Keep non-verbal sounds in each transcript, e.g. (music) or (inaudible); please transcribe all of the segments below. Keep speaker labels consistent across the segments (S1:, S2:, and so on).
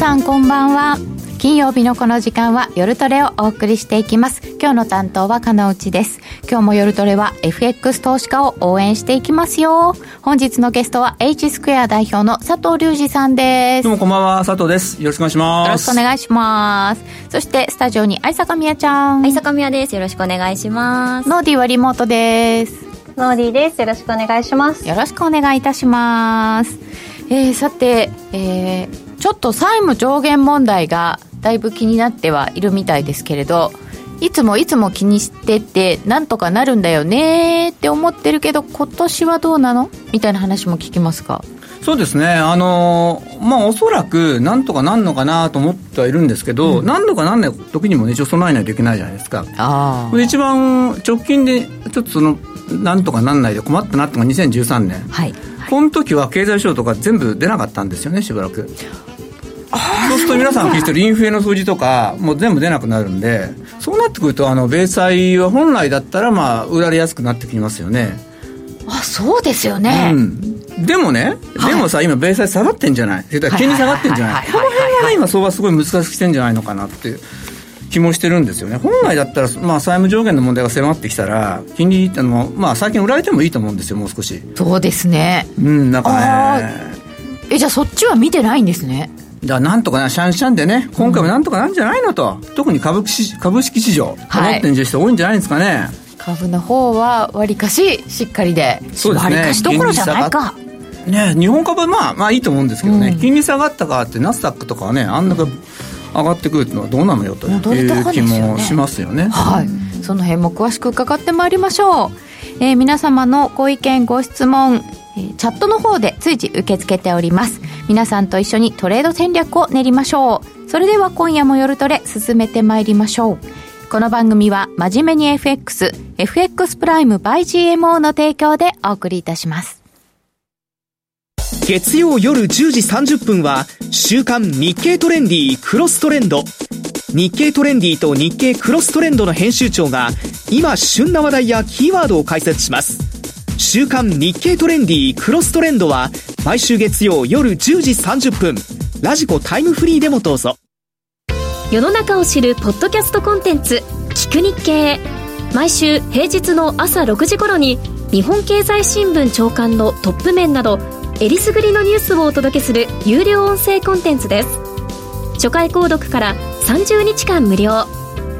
S1: さんこんばんは。金曜日のこの時間は夜トレをお送りしていきます。今日の担当は金内です。今日も夜トレは FX 投資家を応援していきますよ。本日のゲストは H スクエア代表の佐藤隆二さんです。
S2: どうもこんばんは。佐藤です。よろしくお願いします。
S1: よろしくお願いします。そしてスタジオに愛坂みやちゃん。
S3: 愛坂みやです。よろしくお願いします。
S1: ノーディーはリモートです。
S4: ノーディーです。よろしくお願いします。
S1: よろしくお願いいたします。えー、さて、えー、ちょっと債務上限問題がだいぶ気になってはいるみたいですけれどいつもいつも気にしててなんとかなるんだよねって思ってるけど今年はどうなの？みたいな話も聞きますか？
S2: そうですね、あのー、まあ、おそらく、なんとかなんのかなと思ってはいるんですけど、うん、何度かなんない時にもね、一応備えないといけないじゃないですか。あ一番直近で、ちょっとその、なんとかなんないで困ったなってのが2013年。はい。この時は経済省とか全部出なかったんですよね、しばらく。そうすると皆さん聞いてるインフレの数字とか、もう全部出なくなるんで、そうなってくると、あの米債は本来だったら、まあ、売られやすくなってきますよね。
S1: あそうですよね、う
S2: ん、でもね、でもさ、今、米債下がってんじゃない、金利下がってんじゃない、この辺はね、今、相場すごい難しくしてんじゃないのかなっていう。気もしてるんですよね。本来だったら、まあ、債務上限の問題が迫ってきたら、金利ってのも、まあ、最近売られてもいいと思うんですよ、もう少し。
S1: そうですね。
S2: うん、なんかね。
S1: え、じゃあそっちは見てないんですね。
S2: だなんとかな、シャンシャンでね、今回もなんとかなんじゃないのと、うん、特に株式株式市場、思ってんじゃ人多いんじゃないですかね。
S1: 株の方は、わりかし、しっかりで、
S2: そうですね。
S1: わりかしどころじゃないか。
S2: ね、日本株はまあ、まあいいと思うんですけどね、うん、金利下がったかって、ナスダックとかはね、あんな上がってくるのはどうなのよという気もしますよね。
S1: はい、その辺も詳しく伺ってまいりましょう。えー、皆様のご意見、ご質問、チャットの方で随時受け付けております。皆さんと一緒にトレード戦略を練りましょう。それでは今夜も夜トレ進めてまいりましょう。この番組は真面目に FX FX プライム by GMO の提供でお送りいたします。
S5: 月曜夜10時30分は週刊日経トレンディークロストレンド。日経トレンディと日経クロストレンドの編集長が今旬な話題やキーワードを解説します。週刊日経トレンディクロストレンドは毎週月曜夜10時30分。ラジコタイムフリーでもどうぞ。
S3: 世の中を知るポッドキャストコンテンツ聞く日経。毎週平日の朝6時頃に日本経済新聞長官のトップ面などえりすぐりのニュースをお届けする有料音声コンテンツです。初回購読から30日間無料。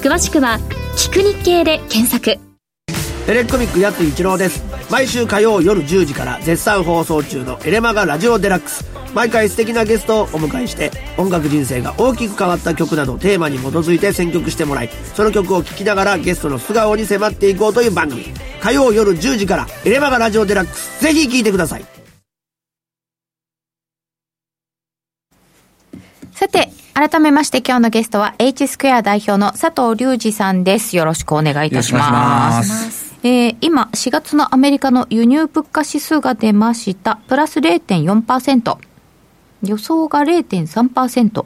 S3: 詳しくは「聞く日経」で検索。
S6: テレコミックやつ一郎です毎週火曜夜10時から絶賛放送中のエレマガラジオデラックス。毎回素敵なゲストをお迎えして音楽人生が大きく変わった曲などテーマに基づいて選曲してもらいその曲を聴きながらゲストの素顔に迫っていこうという番組。火曜夜10時からエレマガラジオデラックス。ぜひ聴いてください。
S1: さて改めまして今日のゲストは H スクエア代表の佐藤隆二さんです。よろしくお願いいたしますえー、今、4月のアメリカの輸入物価指数が出ました。プラス0.4%。予想が0.3%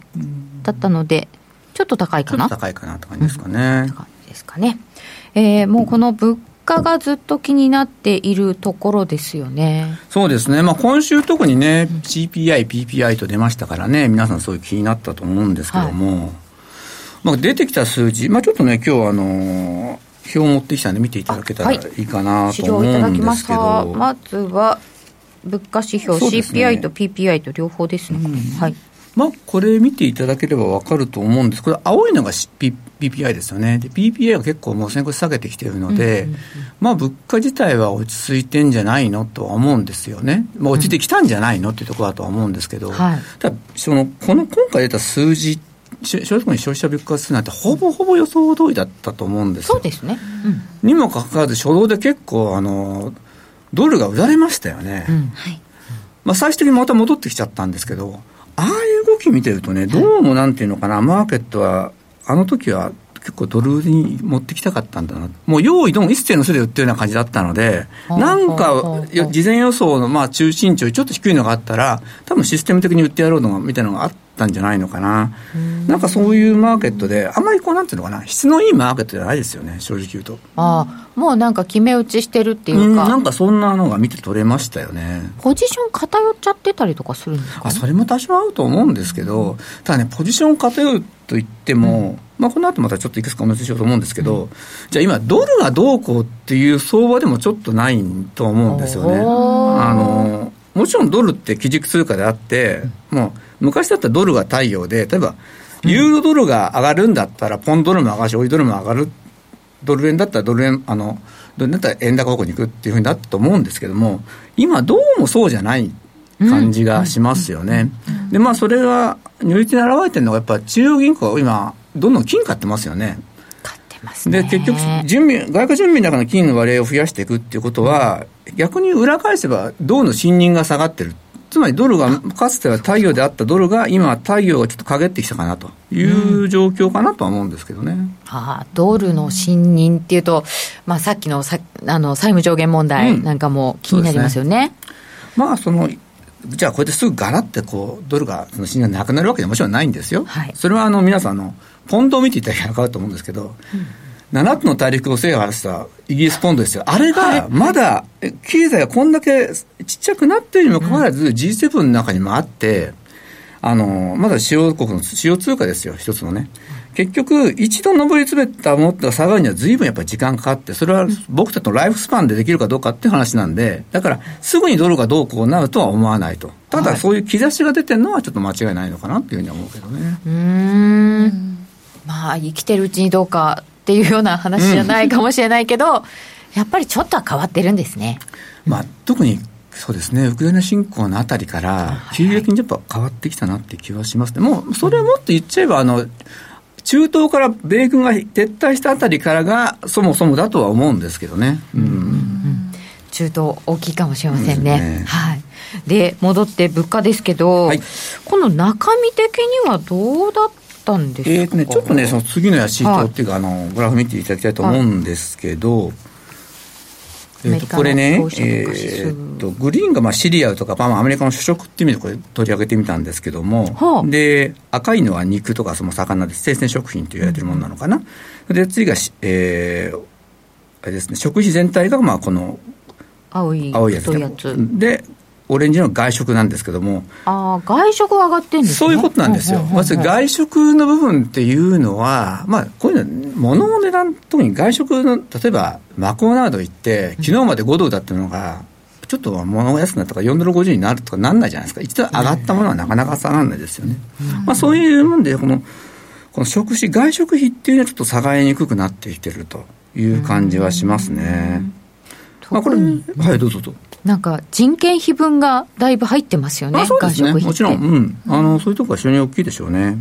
S1: だったので、ちょっと高いかな？
S2: 高いかなって感じですかね。
S1: 感じですかね。えー、もうこの物価がずっと気になっているところですよね。
S2: そうですね。まあ今週特にね、CPI、PPI と出ましたからね、皆さんそういう気になったと思うんですけども、はい、まあ出てきた数字、まあちょっとね、今日あのー表を持ってきたんで見ていただけたらいいかなと思うんですけど、はい、
S1: まずは物価指標、ね、CPI と PPI と両方ですね、うん、はい。
S2: まあ、これ見てい。ただければ分かると思うんですこれ青い。のが、P、PPI ですよねで PPI が結構もう先行下げてきてるので、うんうんうん、まあ物価自体は落ち着い。てんじゃない。のとは思うんですよね、まあ、落ちてきたんじゃない。のってい。うところだとは思うんですけど、はい、ただそのこの今回出た数字って正直に消費者物価指数なんてほぼほぼ予想通りだったと思うんです
S1: そうですね、
S2: うん、にもかかわらず初動で結構あのドルが売られましたよね、うん。はい。まあ、最終的にまた戻ってきちゃったんですけどああいう動き見てるとねどうもなんていうのかな、マーケットはあの時は結構ドルに持ってきたかったんだな。もう用意どん一斉の巣で売ってるような感じだったので、なんか事前予想のまあ中心値よりちょっと低いのがあったら、多分システム的に売ってやろうのみたいなのがあったんじゃないのかな。んなんかそういうマーケットで、あんまりこう、なんていうのかな、質のいいマーケットじゃないですよね、正直言うと。
S1: ああ、もうなんか決め打ちしてるっていうか。うん、
S2: なんかそんなのが見て取れましたよね。
S1: ポジション偏っちゃってたりとかするんですか、
S2: ね、あ、それも多少あると思うんですけど、ただね、ポジション偏ると言っても、うんまあ、この後またちょっといくつかお話ししようと思うんですけど、うん、じゃあ今、ドルがどうこうっていう相場でもちょっとないと思うんですよね。あのもちろんドルって基軸通貨であって、もう昔だったらドルが太陽で、例えば、ユーロドルが上がるんだったら、ポンドルも上がるし、オイドルも上がる、ドル円だったらドル円、あの、ドル円だったら円高方向に行くっていうふうになったと思うんですけども、今どうもそうじゃない感じがしますよね。で、まあそれが、如実に表れてるのが、やっぱ中央銀行は今、どんどん金買ってますよね。
S1: で、
S2: 結局、準備、外貨準備の中の金の割合を増やしていくっていうことは、逆に裏返せば、銅の信任が下がってる。つまりドルが、かつては太陽であったドルが、今、太陽がちょっと陰ってきたかなという状況かなとは思うんですけどね。うん、
S1: はあ、ドルの信任っていうと、まあ、さっきのさあの債務上限問題なんかも気になりますよね。うん、ね
S2: まあ、そのじゃあこうやってすぐガラってこうドルがその信任がなくなるわけでもちろんないんですよ。はい、それはあの皆さんのポンドを見ていただければ分かると思うんですけど、うん、7つの大陸を制覇したイギリスポンドですよ。あれがまだ経済がこんだけちっちゃくなっているにもかかわらず G7 の中にもあって、あの、まだ主要国の主要通貨ですよ、一つのね。結局、一度上り詰めたものが下がるには随分やっぱり時間かかって、それは僕たちのライフスパンでできるかどうかって話なんで、だから、すぐにドルがどうこうなるとは思わないと。ただ、そういう兆しが出てるのはちょっと間違いないのかなっていうふうに思うけどね。
S1: うん。まあ、生きてるうちにどうかっていうような話じゃないかもしれないけど、うん、やっぱりちょっとは変わってるんですね。
S2: まあ、特にそうですね、ウクライナ侵攻のあたりから、急激にやっぱ変わってきたなって気はします。ね、もうそれをもっと言っちゃえば、あの中東から米軍が撤退したあたりからが、そもそもだとは思うんですけどね。うん、うん、
S1: 中東、大きいかもしれませんね。ね。はい。で戻って物価ですけど、はい、この中身的にはどうだったんですか、えー
S2: ね、ちょっとね、その次のやシートっていうか、はい、あのグラフ見ていただきたいと思うんですけど、はいえー、とこれね、えー、とグリーンがまあシリアルとか、まあ、アメリカの主食っていう意味でこれ取り上げてみたんですけども、はあ、で赤いのは肉とかその魚で生鮮食品と言われてるものなのかな、うん、で次が、えー、あれですね食費全体がまあこの
S1: 青い
S2: 青いやつ。でオレンジの外食なんですけども。
S1: ああ、外食は上がってんですね。
S2: そういうことなんですよ。まず外食の部分っていうのは、まあ、こういうの、物の値段、特に外食の、例えば、マクドナルド行って、昨日まで5ドルだったのが、ちょっと物が安くなったから4ドル50になるとかなんないじゃないですか。一度上がったものはなかなか下がらないですよね。まあ、そういうもんで、この、この食費、外食費っていうのはちょっと下がりにくくなってきてるという感じはしますね。まあ、これ、はい、どうぞどうぞ。
S1: なんか人件費分がだいぶ入ってますよね、
S2: そうですね。もちろん、うん、あのそういうところが非常に大きいでしょうね。うん、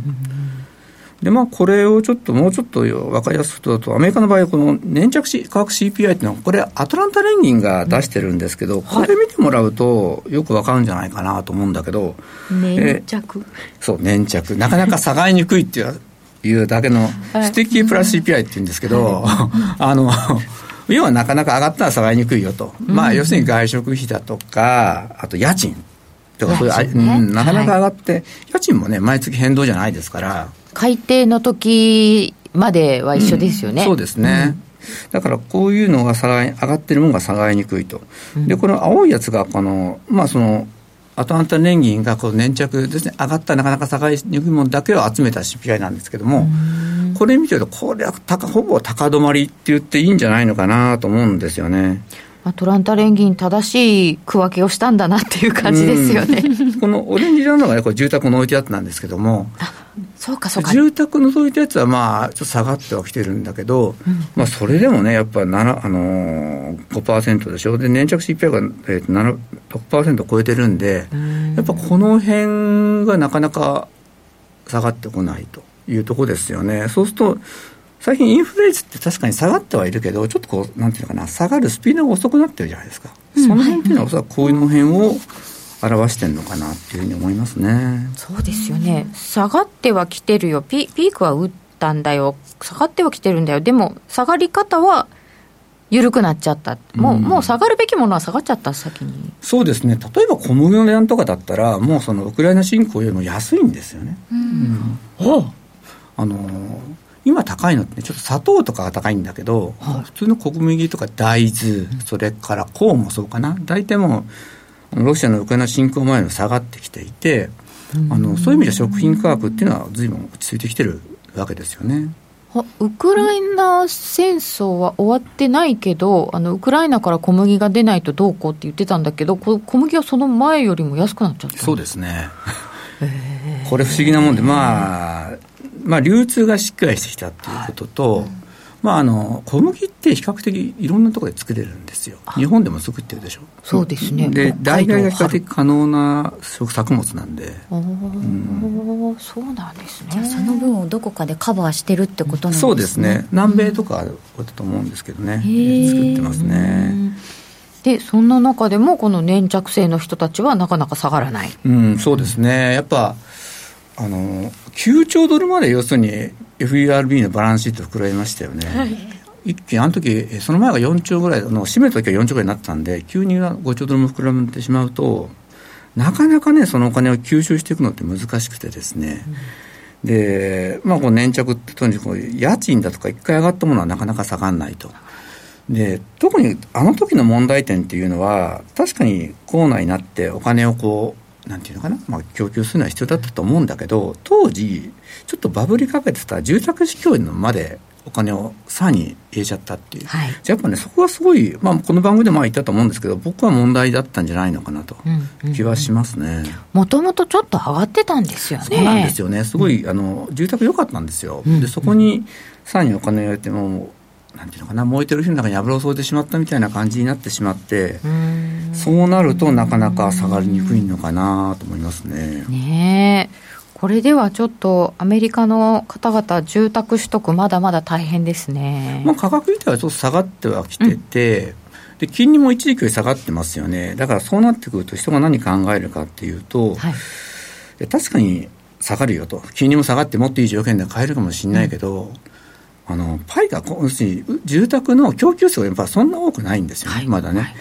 S2: でまあ、これをちょっともうちょっと分かりやすくとと、アメリカの場合、この粘着価格 CPI っていうのは、これ、アトランタ連銀が出してるんですけど、これ見てもらうと、よく分かるんじゃないかなと思うんだけど、
S1: 粘着、
S2: そう、粘着、なかなか下がりにくいっていういうだけの、 sticky price CPI っていうんですけど、(laughs) あの、要はなかなか上がったら下がりにくいよと、うん、まあ、要するに外食費だとか、あと家賃とかそういう、ね、うん、なかなか上がって、はい、家賃もね、毎月変動じゃないですから。
S1: 改定の時までは一緒ですよね。
S2: うん、そうですね。だからこういうのが下がり上がってるものが下がりにくいと。で、この青いやつが、この、まあその、アトランタ連銀がこう粘着ですね、上がったなかなか下がりにくいものだけを集めた CPI なんですけども、これ見てると、これは高ほぼ高止まりって言っていいんじゃないのかなと思うんですよね。
S1: まあ、トランタ連銀、正しい区分けをしたんだなっていう感じですよね。
S2: このオレンジ色のが、ね、これ住宅の置いてあったなんですけども、
S1: そうかそうか。
S2: 住宅のそういったやつは、まあ、ちょっと下がってはきてるんだけど、うん、まあ、それでもね、やっぱり、あのー、5%でしょ、で粘着 CPI が、えー、7 6%超えてるんで、ん。やっぱこの辺がなかなか下がってこないというところですよね。そうすると最近インフレ率って確かに下がってはいるけど、ちょっとこう、なんていうのかな、下がるスピードが遅くなってるじゃないですか。うん、その辺っていうのは、おそらくこういうの辺を表してるのかなっていうふうに思いますね。
S1: そうですよね。下がってはきてるよ。ピピークは打ったんだよ。下がってはきてるんだよ。でも、下がり方は緩くなっちゃった、もうもう下がるべきものは下がっちゃった、先に
S2: そうですね、例えば小麦の値段とかだったら、もうそのウクライナ侵攻よりも安いんですよね。うん、うん、あの今高いのって、ちょっと砂糖とかが高いんだけど、はい、普通の小麦とか大豆、それからコーンもそうかな、大体もう、ロシアのウクライナ侵攻前の下がってきていて、あのそういう意味で食品価格っていうのは、ずいぶん落ち着いてきてるわけですよね。
S1: ウクライナ戦争は終わってないけど、あのウクライナから小麦が出ないとどうこうって言ってたんだけど、小麦はその前よりも安くなっちゃった
S2: そうですね。これ不思議なもんで、まあ、まあ、流通がしっかりしてきたっていうことと、まあ、あの小麦って比較的いろんなところで作れるんですよ、日本でも作ってるでしょ？
S1: そうですね。
S2: で代替が比較的可能な作物なんで、
S1: うん、そうなんですね。
S7: その分をどこかでカバーしてるってことなんですね。
S2: そうですね。南米とかだと思うんですけどね、うん、作ってますね。
S1: でそんな中でもこの粘着性の人たちはなかなか下がらない。
S2: うんそうですね。やっぱあの9兆ドルまで要するに FERB のバランスシート膨らみましたよね、はい、一気にあの時その前が4兆ぐらいの締めた時は4兆ぐらいになったんで急に5兆ドルも膨らんでしまうとなかなかねそのお金を吸収していくのって難しくてですね、うん、でまあこう粘着ってとにかく家賃だとか一回上がったものはなかなか下がらないと。で特にあの時の問題点っていうのは確かにコーナーになってお金をこうなんていうのかな、まあ、供給するのは必要だったと思うんだけど、当時、ちょっとバブりかけてた住宅市況のまでお金をさらに入れちゃったっていう、はい、やっぱね、そこはすごい、まあ、この番組でも言ったと思うんですけど、僕は問題だったんじゃないのかなと、気はしますね。
S1: もともとちょっと上がってたんですよね。
S2: そうなんですよね、すごい、あの住宅良かったんですよ、でそこにさらにお金を入れても、なんていうのかな、燃えてる火の中に油を添えてしまったみたいな感じになってしまって、そうなるとなかなか下がりにくいのかなと思いますね。
S1: ねこれではちょっとアメリカの方々、住宅取得、まだまだ大変ですね、
S2: まあ、価格自体はちょっと下がってはきてて、うん、で金利も一時期より下がってますよね、だからそうなってくると、人が何考えるかっていうと、はい、確かに下がるよと、金利も下がってもっといい条件で買えるかもしれないけど、うんあのパイが要するに住宅の供給数がやっぱそんな多くないんですよね、はい、まだね、はい、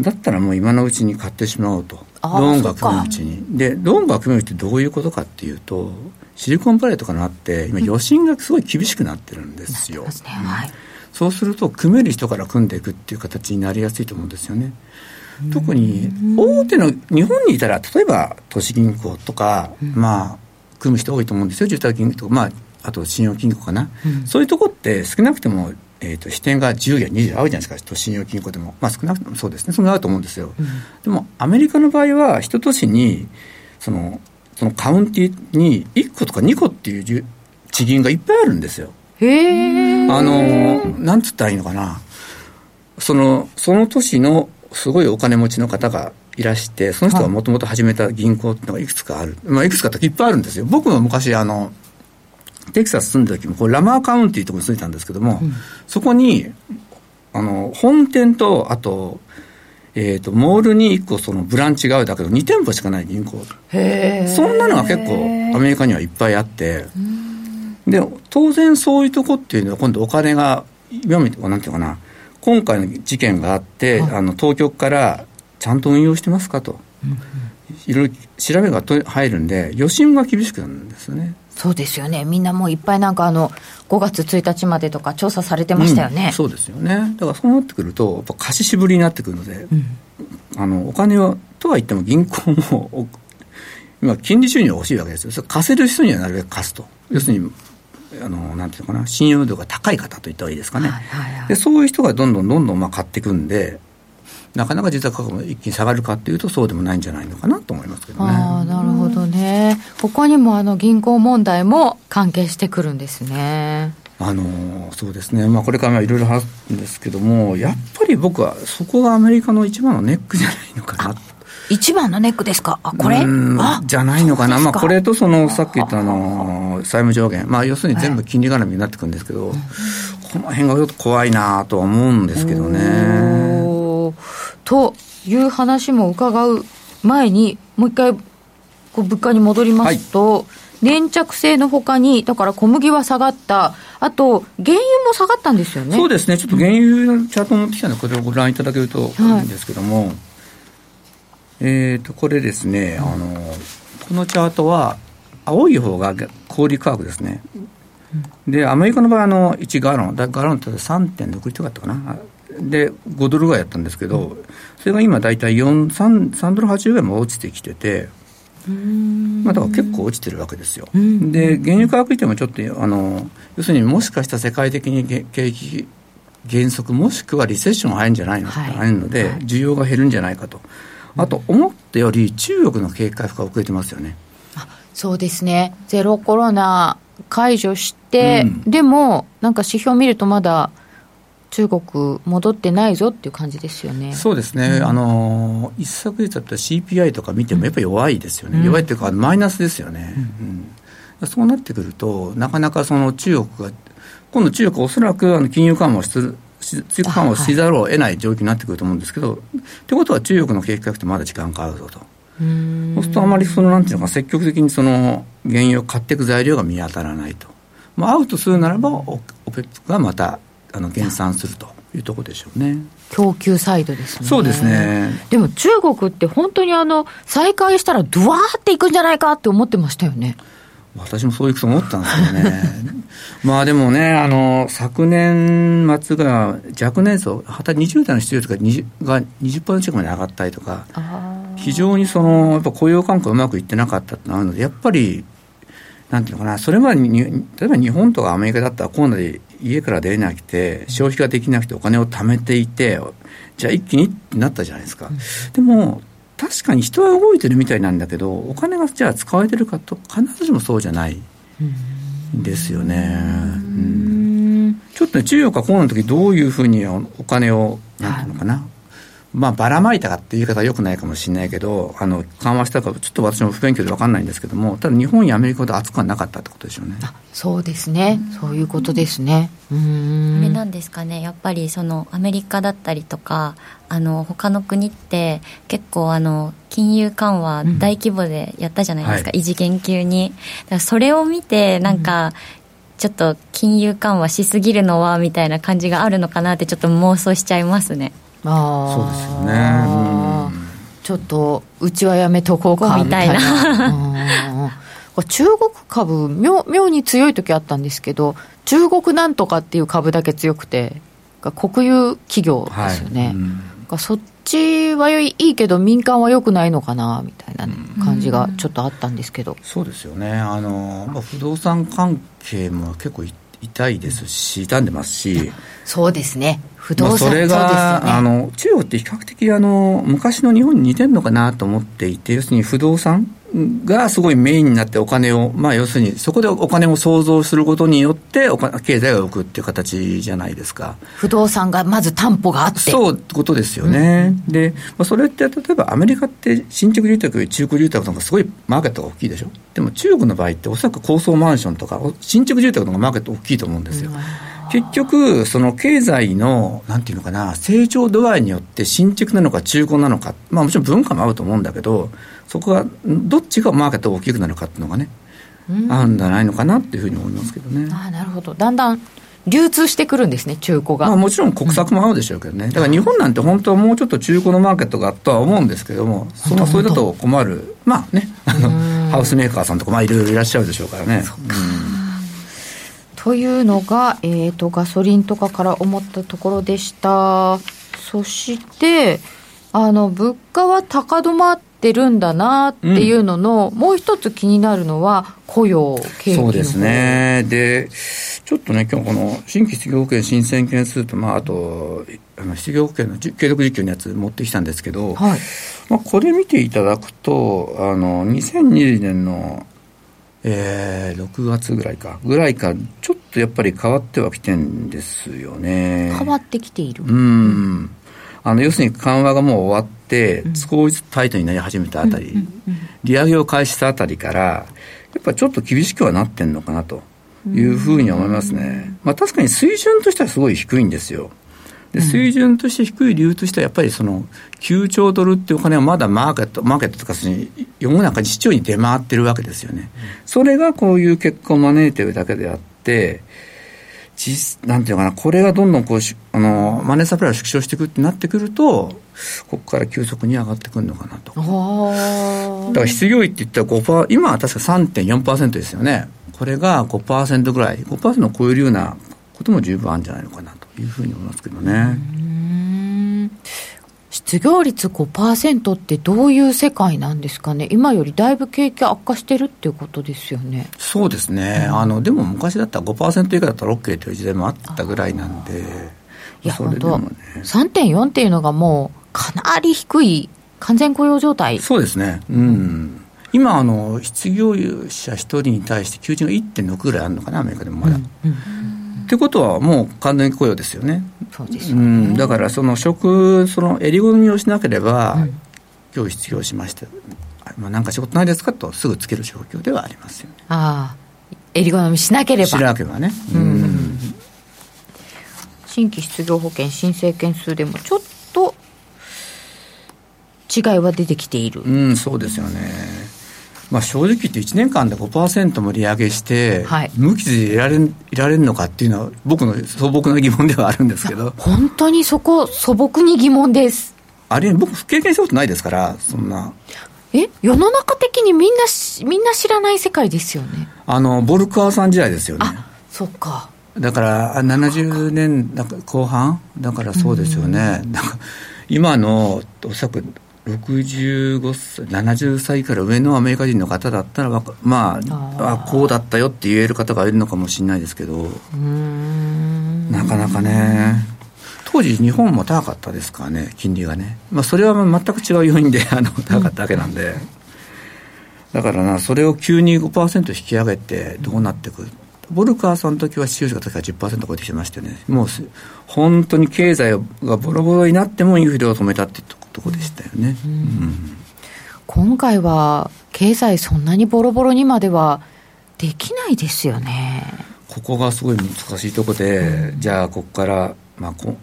S2: だったらもう今のうちに買ってしまおうと。ローンが組むうちに。でローンが組むってどういうことかっていうとシリコンバレーとかのあって今余震がすごい厳しくなってるんですよ、うんはい、そうすると組める人から組んでいくっていう形になりやすいと思うんですよね。特に大手の日本にいたら例えば都市銀行とか、まあ組む人多いと思うんですよ。住宅銀行とか。まああと信用金庫かな、うん、そういうとこって少なくても、えーと、支店が10や20あるじゃないですか。都信用金庫でも、まあ、少なくともそうですね。それがあると思うんですよ、うん、でもアメリカの場合は一都市にそのそのカウンティに1個とか2個っていう地銀がいっぱいあるんですよ。
S1: へえ
S2: あのなんつったらいいのかな。そのその都市のすごいお金持ちの方がいらして、その人がもともと始めた銀行っていうのがいくつかある、まあ、いくつかっていっぱいあるんですよ。僕も昔、あの、テキサス住んだ時もこれラマーカウンティーとこに住んでたんですけども、うん、そこにあの本店とあと,、えーと、モールに1個そのブランチがあるだけど2店舗しかない銀行。そんなのが結構アメリカにはいっぱいあってで当然そういうとこっていうのは今度お金が今みなんていうかな今回の事件があって、あ。の当局からちゃんと運用してますかと、いろいろ調べが入るんで余震が厳しくなるんですよね
S1: そうですよね、みんなもういっぱいなんかあの、5月1日までとか調査されてましたよね、
S2: うん、そうですよね、だからそうなってくると、やっぱ貸し渋りになってくるので、うん、あのお金を、とは言っても銀行も、今、金利収入が欲しいわけですよ、貸せる人にはなるべく貸すと、要するに、あのなんていうのかな、信用度が高い方といった方がいいですかね、はいはいはい、でそういう人がどんどんどんどんまあ買っていくんで、なかなか実は価格も一気に下がるかっていうと、そうでもないんじゃないのかなと思いますけどね。
S1: あなるほどね。ここにもあの銀行問題も関係してくるんですね。
S2: あのそうですね、まあ、これからいろいろ話すんですけども、やっぱり僕はそこがアメリカの一番のネックじゃないのかな。
S1: 一番のネックですか、あこれ？
S2: じゃないのかな、まあ、これとそのさっき言ったあの債務上限、まあ、要するに全部金利絡みになってくるんですけど、はい、この辺がちょっと怖いなとは思うんですけどね。
S1: という話も伺う前に、もう一回、こう物価に戻りますと、はい、粘着性のほかに、だから小麦は下がった、あと、原油も下がったんですよね。
S2: そうですね、ちょっと原油のチャート持ってきたので、これをご覧いただけるとい。いんですけども、はい、えっ、ー、と、これですね、あの、このチャートは、青い方が小売価格ですね。で、アメリカの場合、あの、1ガロン、ガロンって3.6リットルだったかな。で、5ドルぐらいやったんですけど、それが今大体4、3, 3ドル80ぐらいも落ちてきてて、まあ、だから結構落ちてるわけですよ。で、原油価格見てもちょっと、あの、要するにもしかしたら世界的に景気減速もしくはリセッションが入るんじゃないの、はい、入るので、需要が減るんじゃないかと。あと、思ったより中国の景気回復が遅れてますよね。
S1: そうですね。ゼロコロナ解除して、うん、でも、なんか指標を見るとまだ、中国戻ってないぞっていう感じですよね。
S2: そうですね。うん、あの、一昨日だったら CPI とか見てもやっぱり弱いですよね。うん、弱いっていうか、マイナスですよね。うん、そうなってくると、なかなかその中国が、今度中国おそらくあの金融緩和をする、追加緩和をせざるを得ない状況になってくると思うんですけど、ってことは中国の景気回復ってまだ時間かかるぞと。そうするとあまりそのなんていうのか積極的にその原油を買っていく材料が見当たらないと、まあ、合うとするならばオペックがまたあの減産するというところでしょうね。
S1: 供給サイドですね。
S2: そうですね。
S1: でも中国って本当にあの、再開したらドワーっていくんじゃないかって思ってましたよね。
S2: 私もそういくと思ったんですよね。(laughs) まあでもね、あの、昨年末が若年層、はた20代の失業率が 20%, が20近くまで上がったりとか、非常にその、やっぱ雇用感覚うまくいってなかったってなるので、やっぱり、なんていうのかな、それまでに、例えば日本とかアメリカだったらコロナで家から出れなくて、消費ができなくてお金を貯めていて、じゃあ一気にってなったじゃないですか。でも、確かに人は動いてるみたいなんだけど、お金がじゃあ使われてるかと、必ずしもそうじゃない。ですよね。うん。ちょっとね、中国はコロナの時どういうふうにお金を、なんていうのかな、まあ、ばらまいたかっていう言い方はよくないかもしれないけど、あの緩和したか、ちょっと私も不勉強で分かんないんですけども、ただ日本やアメリカほど熱くはなかったってことでしょうね。
S1: そうですね、うそういうことですね。
S7: あれなんですかね、やっぱりそのアメリカだったりとか、あの他の国って結構あの金融緩和大規模でやったじゃないですか、うんはい、異次元級に。それを見てなんか、ちょっと金融緩和しすぎるのはみたいな感じがあるのかなってちょっと妄想しちゃいますね。
S2: あそうですよね、
S1: ちょっとうちはやめとこうかみたいな。(laughs) 中国株妙妙に強い時あったんですけど中国なんとかっていう株だけ強くて国有企業ですよね、はい、そっちはいいけど民間はよくないのかなみたいな感じがちょっとあったんですけど、
S2: そうですよね。あの、まあ、不動産関係も結構痛いですし傷んでますし。
S1: そうですね不動産、まあ、
S2: それが、ね、あの中国って比較的あの昔の日本に似てるのかなと思っていて要するに不動産がすごいメインになってお金を、まあ要するにそこでお金を創造することによってお金経済が動くっていう形じゃないですか。
S1: 不動産がまず担保があって。
S2: そうってことですよね。うん、で、まあ、それって例えばアメリカって新築住宅より中古住宅の方がすごいマーケットが大きいでしょ。でも中国の場合っておそらく高層マンションとか新築住宅の方がマーケット大きいと思うんですよ。うん結局、その経済の、なんていうのかな、成長度合いによって新築なのか中古なのか、まあもちろん文化も合うと思うんだけど、そこが、どっちがマーケットが大きくなるかっていうのがね、あるんじゃないのかなっていうふうに思いますけどね。
S1: あなるほど。だんだん流通してくるんですね、中古が。
S2: まあ、もちろん国策も合うでしょうけどね、だから日本なんて本当はもうちょっと中古のマーケットがあとは思うんですけども、そのそれだと困る、まあね、あのハウスメーカーさんとか、まあ、いろいろいらっしゃるでしょうからね。
S1: というのが、えーと、ガソリンとかから思ったところでした。そしてあの物価は高止まってるんだなっていうのの、うん、もう一つ気になるのは雇用
S2: 景気そうですね。でちょっとね今日この新規失業保険申請件数と、まあ、あとあの失業保険の継続実況のやつ持ってきたんですけど、はい。まあ、これ見ていただくとあの2020年のえー、6月ぐらいか、ぐらいか、ちょっとやっぱり変わってはきてんですよね。
S1: 変わってきている。
S2: うん。あの、要するに緩和がもう終わって、少しずつタイトになり始めたあたり、利上げを開始したあたりから、やっぱちょっと厳しくはなってんのかなというふうに思いますね。まあ確かに水準としてはすごい低いんですよ。で水準として低い理由としては、やっぱりその9兆ドルっていうお金はまだマーケット、マーケットとか世の中に市場に出回ってるわけですよね。それがこういう結果を招いてるだけであって、実なんていうかな、これがどんどんこうあのマネーサプライを縮小していくってなってくると、ここから急速に上がってくるのかなと。だから失業率って言ったら5%、今は確か3.4%ですよね。これが5%ぐらい、5%を超えるようなことも十分あるんじゃないのかなというふうに思いますけどね。
S1: 失業率5%ってどういう世界なんですかね、今よりだいぶ景気悪化してるっていうことですよね。
S2: そうですね、うん、あのでも昔だったら5%以下だったら OK という時代もあったぐらいなんで、
S1: いや、本当、ね、3.4っていうのがもう、かなり低い、完全雇用状態。
S2: そうですね、うん、今あの、失業者1人に対して求人が1.6ぐらいあるのかな、アメリカでもまだ。うんうんってことは、もう完全雇用ですよね。
S1: そうですよね、うん、
S2: だからその職、その襟好みをしなければ、うん、今日失業しました、まあ、なんか仕事ないですかとすぐつける状況ではありますよね。
S1: ああ、襟好みしなければ。し
S2: なければね。うん、
S1: 新規失業保険申請件数でもちょっと違いは出てきている。
S2: うん、そうですよね。まあ、正直言って1年間で5%も利上げして、はい、無傷でいられいられるのかっていうのは僕の素朴な疑問ではあるんですけど。
S1: 本当にそこ素朴に疑問です。
S2: あれ僕経験したことないですからそんな。
S1: え世の中的にみんなみんな知らない世界ですよね。
S2: あのボルカーさん時代ですよね。
S1: あそっか。
S2: だから70年後半？だからそうですよね、うん、なんか今のおそらく65歳70歳から上のアメリカ人の方だったらまああこうだったよって言える方がいるのかもしれないですけど。なかなかね。当時日本も高かったですからね金利がね、まあ、それは全く違う要因で (laughs) あの高かっただけなんで、だからなそれを急に5%引き上げてどうなってくるボルカーさんの時は収支が確か10%超えてきましたよね。もう本当に経済がボロボロになってもインフレを止めたってとこでしたよね、うん、
S1: 今回は経済そんなにボロボロにまではできないですよね。
S2: ここがすごい難しいとこで、うん、じゃあここから、まあ、こ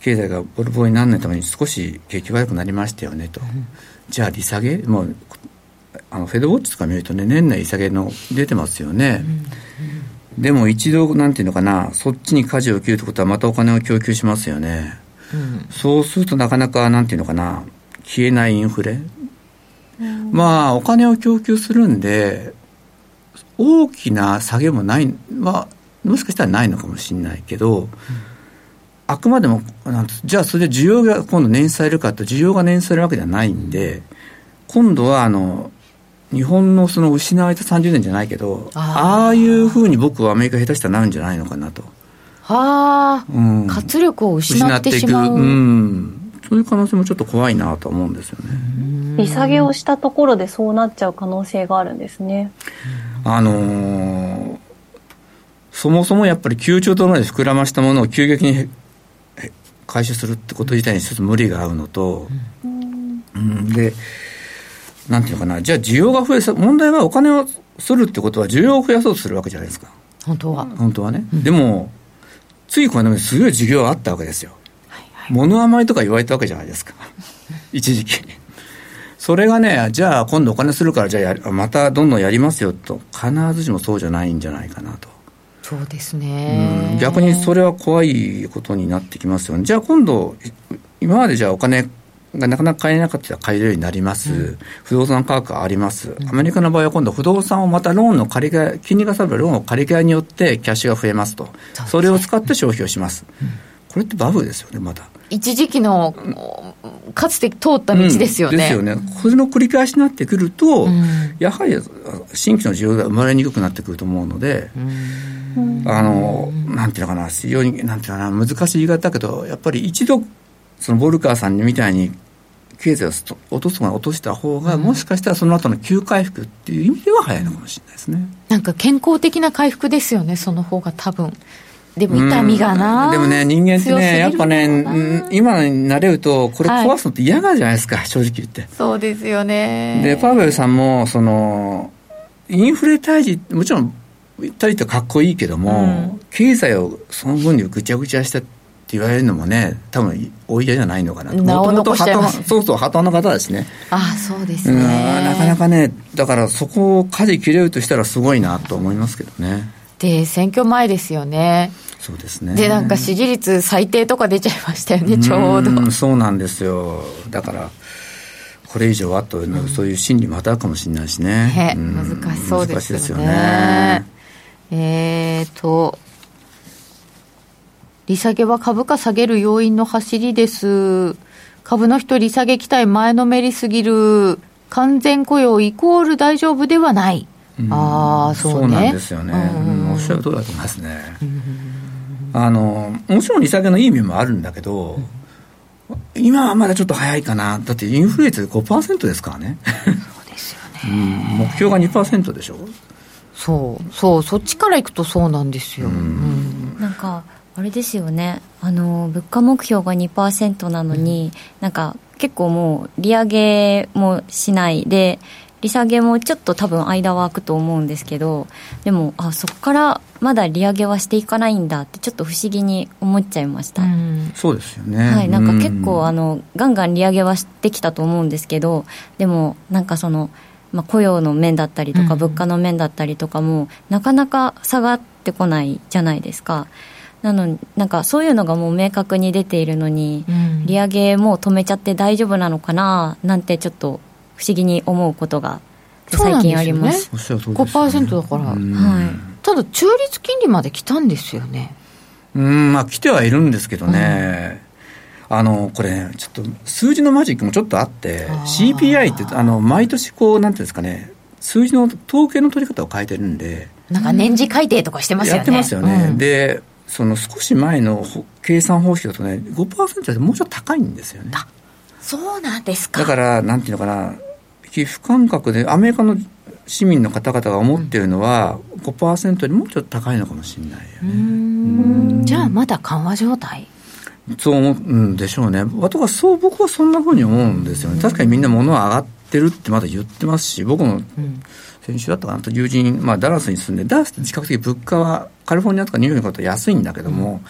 S2: 経済がボロボロにならないために少し景気悪くなりましたよねと、うん、じゃあ利下げもうあのフェドウォッチとか見るとね年内利下げの出てますよね、でも一度なんていうのかなそっちに舵を切るってことはまたお金を供給しますよね。そうするとなかなかなんていうのかな消えないインフレ、うん、まあお金を供給するんで大きな下げもないまあもしかしたらないのかもしれないけど、うん、あくまでもなんじゃあそれで需要が今度捻出されるかと需要が捻出されるわけではないんで今度はあの日本のその失われた30年じゃないけどああいうふうに僕はアメリカ下手したらなるんじゃないのかなと。
S1: はあ、うん、活力を失ってしまう。う
S2: ん、そういう可能性もちょっと怖いなと思うんですよね。
S4: 利下げをしたところでそうなっちゃう可能性があるんですね。
S2: あのー、そもそもやっぱり9兆ドルまで膨らましたものを急激に回収するってこと自体にちょっと無理が合うのと、うん、うん、で、なんていうのかな、じゃあ需要が増えさ、問題はお金をするってことは需要を増やそうとするわけじゃないですか。
S1: 本当は。
S2: 本当はね。うん、でも、ついこの間すごい授業があったわけですよ。はいはい、物余りとか言われたわけじゃないですか。(laughs) 一時期。それがね、じゃあ今度お金するから、じゃあまたどんどんやりますよと、必ずしもそうじゃないんじゃないかなと。
S1: そうですね、
S2: うん、逆にそれは怖いことになってきますよね。じゃあ今度、今までじゃあお金がなかなか買えなかったら買えるようになります、うん、不動産価格があります、アメリカの場合は今度、不動産をまたローンの借り換え、金利が下がるローンを借り換えによってキャッシュが増えますと、それを使って消費をします。これってバブルですよね、まだ。
S1: 一時期のかつて通った道ですよね。
S2: うん、ですよね。これの繰り返しになってくると、うん、やはり新規の需要が生まれにくくなってくると思うので、うん、あの、なんていうのかな、非常に、なんていうのかな、難しい言い方だけど、やっぱり一度、そのボルカーさんみたいに経済を落とすと落とした方が、もしかしたらその後の急回復っていう意味では早いのかもしれないですね。
S1: なんか健康的な回復ですよね、その方が多分。でも痛みがな、
S2: でもね、人間ってね、やっぱね、今になれると、これ壊すのって嫌がるじゃないですか、はい、正直言って。
S1: そうですよね。
S2: で、パウエルさんも、その、インフレ退治、もちろん、言ったりとかっこいいけども、うん、経済をその分にぐちゃぐちゃした言われるのもね多分お嫌じゃないのかな
S1: もともと
S2: そうそう旗の方だしね。
S1: ああそうですね。
S2: なかなかねだからそこを舵切れるとしたらすごいなと思いますけどね。
S1: で選挙前ですよね。
S2: そうですね。
S1: でなんか支持率最低とか出ちゃいましたよねちょうど。
S2: うそうなんですよ。だからこれ以上はという、そういう心理も働くかもしれないしね、
S1: 難しそうですよね。よね。えーと、利下げは株価下げる要因の走りです。株の人利下げ期待前のめりすぎる。完全雇用イコール大丈夫ではない。ああ、そうね。
S2: そうなんですよね。うん、おっしゃる通りだと思いますね。あの、もちろん利下げのいい面もあるんだけど、今はまだちょっと早いかな。だってインフレ率5%ですからね。
S1: そうですよね。(laughs)
S2: うん、目標が2%でしょ？
S1: そう、そう、そっちからいくとそうなんですよ。うん、
S7: なんか、あれですよね。あの、物価目標が2%なのに、うん、なんか結構もう利上げもしない。で、利下げもちょっと多分間は空くと思うんですけどでもあそこからまだ利上げはしていかないんだってちょっと不思議に思っちゃいました、う
S2: ん、そうですよね。
S7: はいなんか結構あのガンガン利上げはしてきたと思うんですけどでもなんかその、まあ、雇用の面だったりとか物価の面だったりとかも、なかなか下がってこないじゃないですか。なのなんかそういうのがもう明確に出ているのに、うん、利上げもう止めちゃって大丈夫なのかななんてちょっと不思議に思うことが最近あります。
S1: す。ね、5%だから、はい、ただ中立金利まで来たんですよね。
S2: うんまあ来てはいるんですけどね、うん、あのこれ、ね、ちょっと数字のマジックもちょっとあって CPI ってあの毎年こうなんていうんですかね。数字の統計の取り方を変えてるんで。
S1: なんか年次改定とかしてますよね。
S2: やってますよね、うん、でその少し前の計算方式だとね5%でもうちょっと高いんですよね。
S1: そうなんですか。
S2: だからなんていうのかな寄付感覚でアメリカの市民の方々が思っているのは5%よりもうちょっと高いのかもしれないよ
S1: ね。じゃあまだ緩和状態？
S2: そう思うんでしょうね。私はそう僕はそんなふうに思うんですよね。確かにみんな物は上がってるってまだ言ってますし僕も先週だったかなと友人、まあ、ダラスに住んでダラスって比較的物価はカリフォルニアとかニューヨークの方安いんだけども、うん。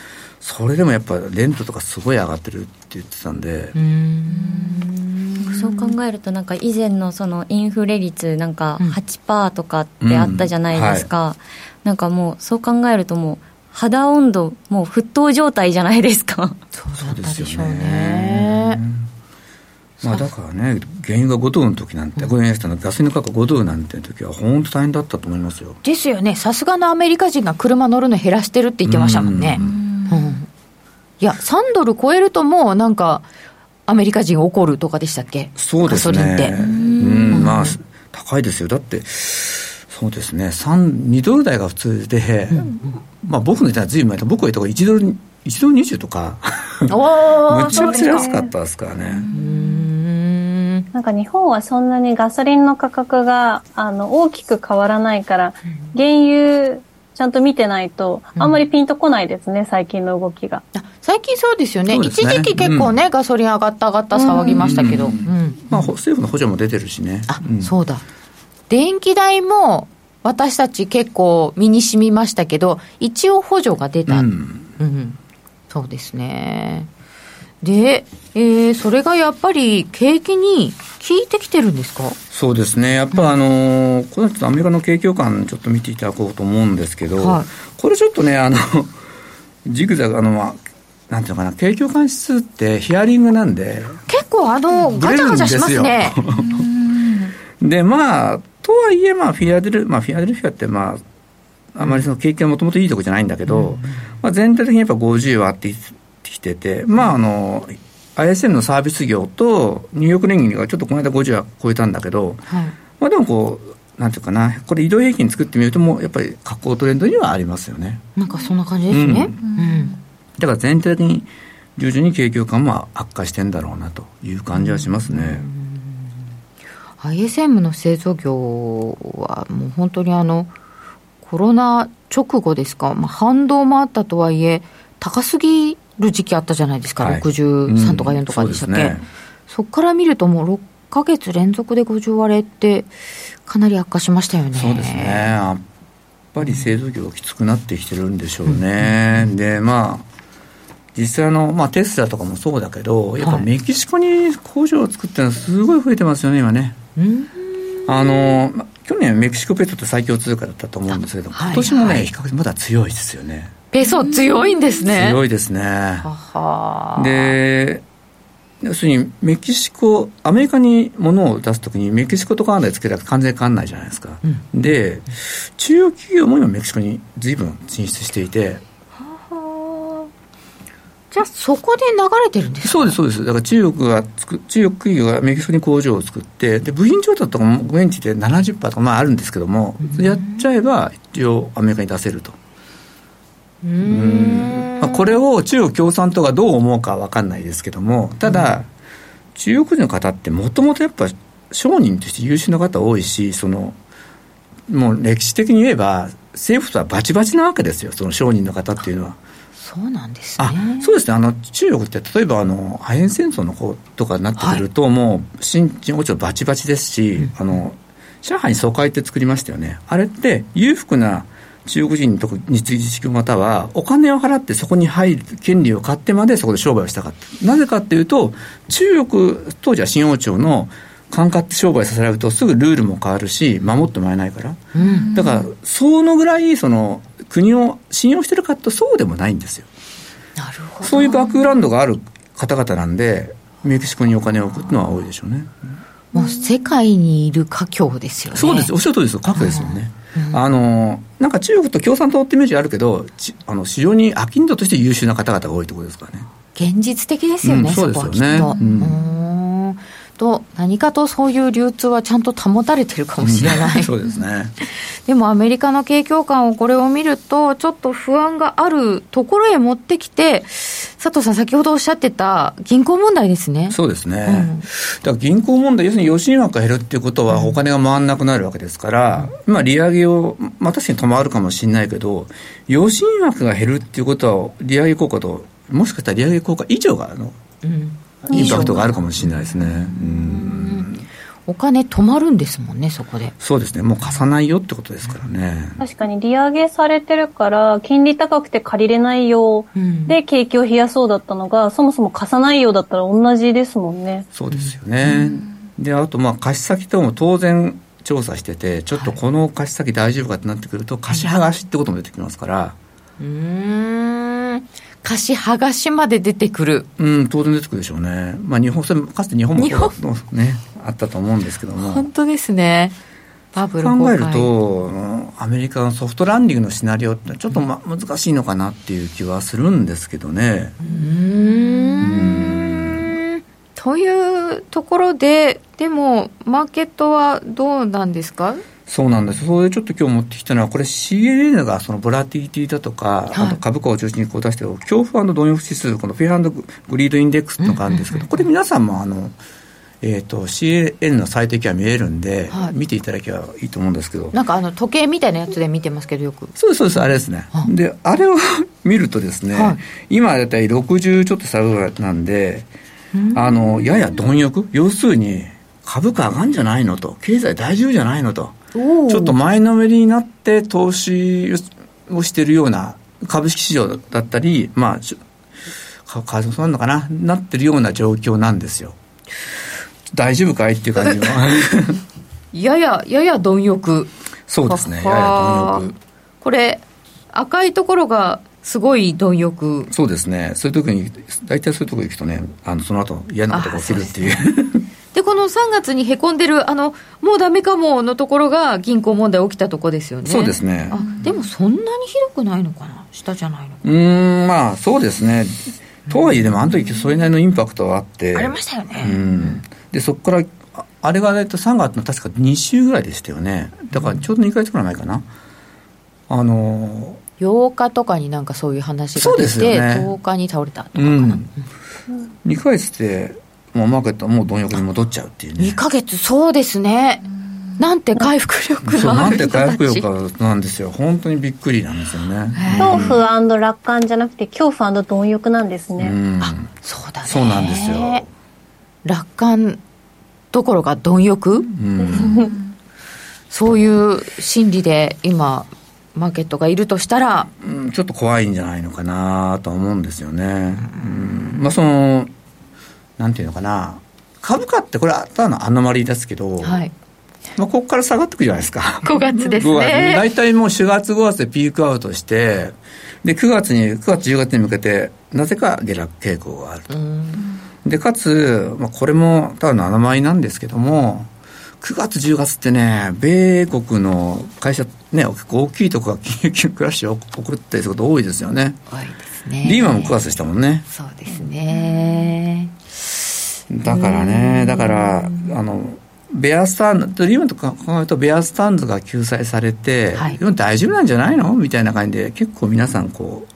S2: それでもやっぱレントとかすごい上がってるって言ってたんで。
S7: そう考えるとなんか以前のそのインフレ率なんか8%とかってあったじゃないですか、うん。うんはい、なんかもうそう考えるともう肌温度もう沸騰状態じゃないですか。
S1: そうだったでしょうね
S2: まあ、だからね、原油が5ドルの時なんて、うん、ガソリンの価格5ドルなんて時は、本当大変だったと思いますよ。
S1: ですよね、さすがのアメリカ人が車乗るの減らしてるって言ってましたもんね。うんうん、いや、3ドル超えるともうなんか、アメリカ人怒るとかでしたっけ？
S2: そうですね。ガソリンって。うん、まあ、高いですよ。だって、そうですね、2ドル台が普通で、うん、まあ僕の言ったらずいぶん前僕が言ったら1ドル、1ドル20とか、(laughs) むちゃくちゃ安かったですからね。
S4: なんか日本はそんなにガソリンの価格があの大きく変わらないから、原油ちゃんと見てないと、あんまりピンとこないですね、うん、最近の動きが。
S1: 最近そうですよね、ね。一時期結構ね、うん、ガソリン上がった上がった騒ぎましたけど、
S2: まあ、政府の補助も出てるしね。
S1: あ、そうだ。電気代も私たち結構身に染みましたけど、一応補助が出た。うん、そうですね。で、えー、それがやっぱり景気に効いてきてるんですか？
S2: そうですね、やっぱあのー、これちょっとアメリカの景況感、ちょっと見ていただこうと思うんですけど、はい、これちょっとね、あの (laughs) ジグザグ、あの、まあ、なんていうのかな、景況感指数ってヒアリングなんで、
S1: 結構、あの、ガチャガチャしますね。(laughs)
S2: で、まあ、とはいえ、まあ、フィアデル、まあ、フィアデルフィアって、まあ、あまりその景気がもともといいとこじゃないんだけど、まあ、全体的にやっぱ50はあってきてて、まあ、あの、ISM のサービス業とニューヨーク連銀がちょっとこの間50は超えたんだけど、はい、まあでもこう、なんていうかな、これ移動平均作ってみるとも、やっぱり下降トレンドにはありますよね。
S1: なんかそんな感じですね。うん、うん、
S2: だから全体的に徐々に景況感も悪化してんだろうなという感じはしますね。
S1: ISM の製造業はもう本当にあのコロナ直後ですか、まあ、反動もあったとはいえ高すぎる時期あったじゃないですか、はい、63とか4とかでしたっけ、うん、そこ、ね、から見ると、もう6か月連続で50割れって、かなり悪化しましたよね。
S2: そうですね。やっぱり製造業きつくなってきてるんでしょうね、うん、でまあ実際あの、まあ、テスラとかもそうだけど、やっぱメキシコに工場を作ってるのはすごい増えてますよね、今ね。あの、去年メキシコペソって最強通貨だったと思うんですけど、今年もね、はいはい、比較的まだ強いですよね。
S1: ペソ強いんですね。
S2: 強いですね。で、要するにメキシコ、アメリカに物を出すときに、メキシコとカナダでつけたら完全に変わらないじゃないですか、うん、で、中国企業も今、メキシコにずいぶん進出していて、
S1: じゃあ、そこで流れてるんですか？
S2: そうです、そうです、だから中国がつく、中国企業がメキシコに工場を作って、で部品調達とかも現地で70%とか、まあ、あるんですけども、うん、やっちゃえば、一応、アメリカに出せると。うんまあ、これを中国共産党がどう思うかは分かんないですけども、ただ、中国人の方ってもともとやっぱ商人として優秀な方多いし、そのもう歴史的に言えば、政府とはバチバチなわけですよ、その商人の方っていうのは。
S1: そうなんですね。
S2: あそうですね。あの、中国って、例えば、あの、アヘン戦争の方とかになってくると、はい、もう、新陳王朝バチバチですし、うん、あの、上海に疎開って作りましたよね。あれって、裕福な中国人特に自治区の方は、お金を払ってそこに入る権利を買ってまでそこで商売をしたかった。なぜかっていうと、中国、当時は新王朝の管轄って商売させられるとすぐルールも変わるし、守ってもらえないから。うん、だから、そのぐらい、その、国を信用してるかとそうでもないんですよ。
S1: なるほど。
S2: そういうバックグラウンドがある方々なんで、メキシコにお金を置くのは多いでしょうね。
S1: もう世界にいる華僑ですよね。
S2: そうです。おっしゃる通りですよ。華僑ですよね。あのなんか中国と共産党ってイメージあるけど、あの非常に商人として優秀な方々が多いところですからね。
S1: 現実的ですよね、うん、そうですよね。うんと何かとそういう流通はちゃんと保たれてるかもしれない、(laughs)
S2: そうですね。
S1: でもアメリカの景況感をこれを見るとちょっと不安があるところへ持ってきて佐藤さん先ほどおっしゃってた銀行問題ですね。
S2: そうですね、うん、だから銀行問題要するに余震枠が減るっていうことはお金が回らなくなるわけですから、うん、まあ利上げをまあ確かに止まるかもしれないけど余震枠が減るっていうことは利上げ効果ともしかしたら利上げ効果以上があの、うんインパクトがあるかもしれないですね。
S1: お金止まるんですもんね、そこで。
S2: そうですね。もう貸さないよってことですからね。
S4: 確かに利上げされてるから、金利高くて借りれないようで景気を冷やそうだったのが、うん、そもそも貸さないようだったら同じですもんね。
S2: そうですよね。うん、で、あと、まあ、貸し先とも当然調査してて、ちょっとこの貸し先大丈夫かってなってくると、貸し剥がしってことも出てきますから。
S1: うん。貸し剥がしまで出てくる。
S2: うん、当然出てくるでしょうね。まあ日本、かつて日本もね、あったと思うんですけども。
S1: 本当ですね。
S2: バブル考えると、アメリカのソフトランディングのシナリオってちょっと、ま、難しいのかなっていう気はするんですけどね。うん。
S1: というところで、でも、マーケットはどうなんですか？
S2: そうなんです。それでちょっと今日持ってきたのは、これ CNN がそのボラティリティだとか、はい、あと株価を中心にこう出してる恐怖貪欲指数、この Fear Greed Index っていうのがあるんですけど、これ皆さんもあの、えーと、CNN の最適は見えるんで、はい、見ていただけばいいと思うんですけど。
S1: なんかあの時計みたいなやつで見てますけど。よく。
S2: そうですそうですあれですね、はであれを見るとですね、はい、今大体60ちょっと差ぐらいなんであのやや貪欲？要するに株価上がるんじゃないのと経済大丈夫じゃないのとちょっと前のめりになって投資をしているような株式市場だったり、まあ、為替そうなのかな、なってるような状況なんですよ。大丈夫かいっていう感じは。(laughs)
S1: やや、やや貪欲。
S2: そうですね、やや貪欲。
S1: これ、赤いところがすごい貪欲。
S2: そうですね、そういう時に、大体そういうところ行くとね、あのその後嫌なことが起きるっていう。
S1: で、この3月にへこんでる、あの、もうだめかものところが銀行問題起きたとこですよね。
S2: そうですね。
S1: あ、でもそんなにひどくないのかな？下じゃないの
S2: うん、まあ、そうですね。とはいえ、でもあの時それなりのインパクトはあって。
S1: ありましたよね。
S2: うん。で、そこから、あれが大体3月の確か2週ぐらいでしたよね。だからちょうど2か月くらい前かな。あの
S1: 8日とかになんかそういう話が出て、ね、10日に倒れたとかかな。うん、
S2: 2か月ってもうマーケットはもう貪欲に戻っちゃうっていうね。
S1: 2か月、そうですね。なんて回復力
S2: がなんて回復力なんですよ。本当にびっくりなんですよね。(laughs)
S4: 恐怖楽観じゃなくて、恐怖貪欲なんですね。
S1: あ、そうだね。
S2: そうなんですよ。
S1: 楽観どころか貪欲、うん、そういう心理で今、マーケットがいるとしたら、
S2: うん、ちょっと怖いんじゃないのかなと思うんですよね。うん、まあそのなんていうのかな株価ってこれはただのアノマリーですけど、はい、まあ、ここから下がっていくじゃないですか。
S1: 5月ですね。
S2: 大体もう4月、5月でピークアウトして、で、9月に、9月、10月に向けて、なぜか下落傾向があると。で、かつ、まあ、これもただの穴前なんですけども、9月、10月ってね、米国の会社、ね、結構大きいところが金融クラッシュを起こったりすること多いですよね。多いですね。リーマンも9月でしたもんね。
S1: そうですね。
S2: だからね、だから、あの、ベアスタンド、リーマンとか考えると、ベアスタンズが救済されて、はい、大丈夫なんじゃないの？みたいな感じで、結構皆さん、こ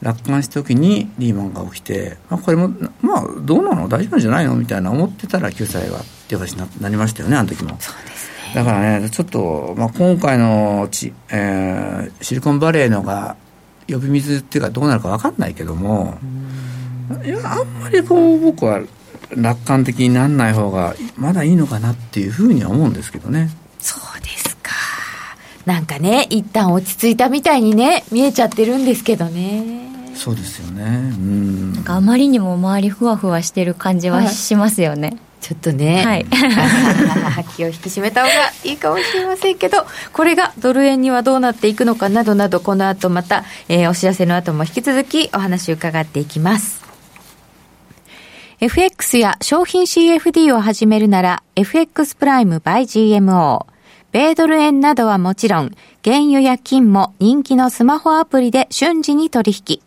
S2: う、楽観した時にリーマンが起きて、あこれも、まあ、どうなの？大丈夫なんじゃないの？みたいな思ってたら、救済がっていう形になりましたよね、あの時も。
S1: そうですね。
S2: だからね、ちょっと、まあ、今回のち、えー、シリコンバレーのが、呼び水っていうか、どうなるか分かんないけども、いや、あんまりこう、僕は、楽観的にならない方がまだいいのかなっていうふうには思うんですけどね。
S1: そうですか。なんかね、一旦落ち着いたみたいにね、見えちゃってるんですけどね。
S2: そうですよね。うん。
S7: なんかあまりにも周りふわふわしてる感じはしますよね。はい
S1: ちょっとね、はい、(laughs) 気を引き締めた方がいいかもしれませんけど、これがドル円にはどうなっていくのかなどなど、この後また、えー、お知らせの後も引き続きお話を伺っていきます。FX や商品 CFD を始めるなら FX プライム by GMO。米ドル円などはもちろん、原油や金も人気のスマホアプリで瞬時に取引。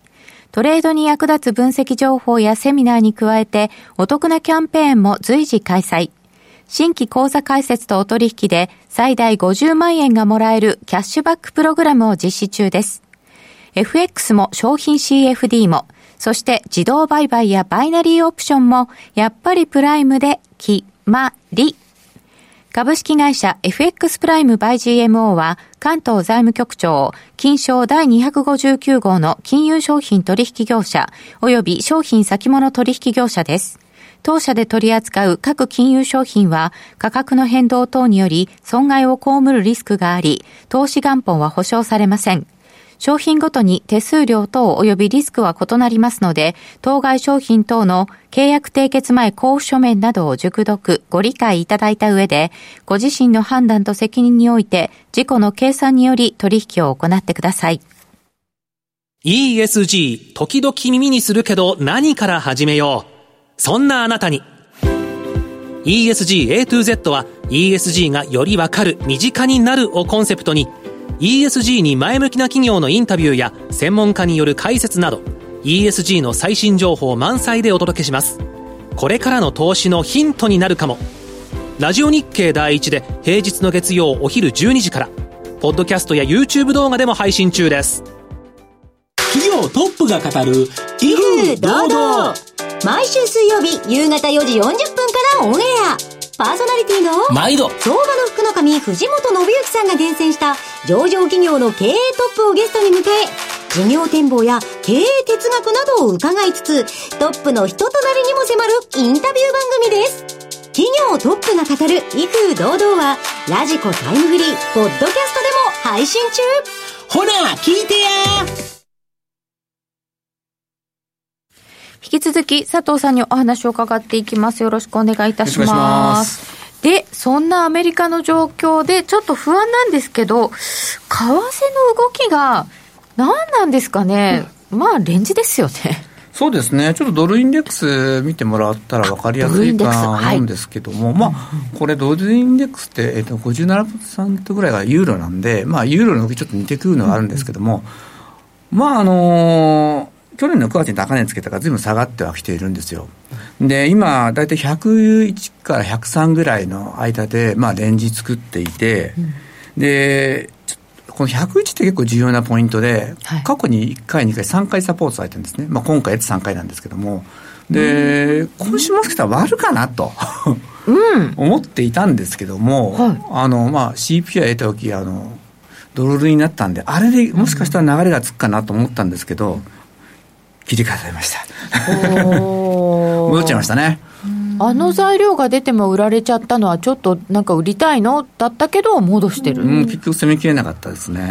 S1: トレードに役立つ分析情報やセミナーに加えて、お得なキャンペーンも随時開催。新規口座開設とお取引で最大50万円がもらえるキャッシュバックプログラムを実施中です。FX も商品 CFD もそして自動売買やバイナリーオプションもやっぱりプライムで決まり。株式会社 FX プライムバイ GMO は関東財務局長、金賞第259号の金融商品取引業者及び商品先物取引業者です。当社で取り扱う各金融商品は価格の変動等により損害を被るリスクがあり、投資元本は保証されません。商品ごとに手数料等及びリスクは異なりますので、当該商品等の契約締結前交付書面などを熟読、ご理解いただいた上で、ご自身の判断と責任において、事故の計算により取引を行ってください。
S8: ESG、時々耳にするけど何から始めよう。そんなあなたに。ESG A to Z は ESG がよりわかる、身近になるをコンセプトに、ESG に前向きな企業のインタビューや専門家による解説など ESG の最新情報満載でお届けします。これからの投資のヒントになるかも。ラジオ日経第一で平日の月曜お昼12時からポッドキャストや YouTube 動画でも配信中です。
S9: 企業トップが語る威風堂々。
S10: 毎週水曜日夕方4時40分からオンエアパーソナリティの
S9: 毎度。
S10: 相場の福の神藤本信之さんが厳選した上場企業の経営トップをゲストに迎え事業展望や経営哲学などを伺いつつトップの人となりにも迫るインタビュー番組です。企業トップが語る威風堂々はラジコタイムフリーポッドキャストでも配信中。
S9: ほら聞いてや
S1: 引き続き佐藤さんにお話を伺っていきます。よろしくお願いいたします。で、そんなアメリカの状況で、ちょっと不安なんですけど、為替の動きが、何なんですかね、うん、まあ、レンジですよね。
S2: そうですね、ちょっとドルインデックス見てもらったら分かりやすいかと思うんですけども、はい、まあ、これ、ドルインデックスって、えー、と57%ぐらいがユーロなんで、まあ、ユーロの動きちょっと似てくるのがあるんですけども、まあ、あのー去年の9月に高値つけたからずいぶん下がってはきているんですよ。で、今、大体101から103ぐらいの間で、まあ、レンジ作っていて、うん、で、この101って結構重要なポイントで、はい、過去に1回、2回、3回サポートされてるんですね。まあ、今回やって3回なんですけども。で、今週もしかしたら割るかなとうん、(laughs) 思っていたんですけども、はい、あの、まあ、CPI 得た時、あの、ドルになったんで、あれでもしかしたら流れがつくかなと思ったんですけど、切り替えられました戻っちゃいましたね
S1: あの材料が出ても売られちゃったのは、ちょっとなんか売りたいのだったけど、戻してる、
S2: うん、結局攻めきれなかったですね。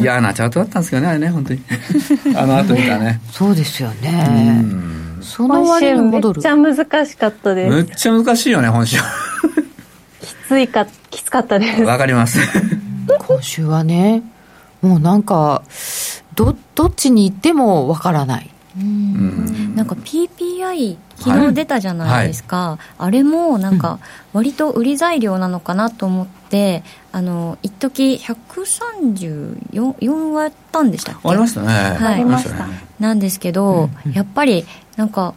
S2: 嫌なチャートだったんですけどね、あれね、本当に。(laughs) あの後見たね。
S1: そうですよね。
S4: その割に戻る。めっちゃ難しかったです。
S2: めっちゃ難しいよね、今週。
S4: きついか、きつかったです。
S2: わかります。
S1: 今週はね、もうなんか、ど、どっちに行ってもわからない。
S7: うん、なんか PPI 昨日出たじゃないですか、はい。あれもなんか割と売り材料なのかなと思って、あの一時134割ったんでしたっけ？
S2: ありましたね。
S7: はい、なんですけど、うん、やっぱりなんか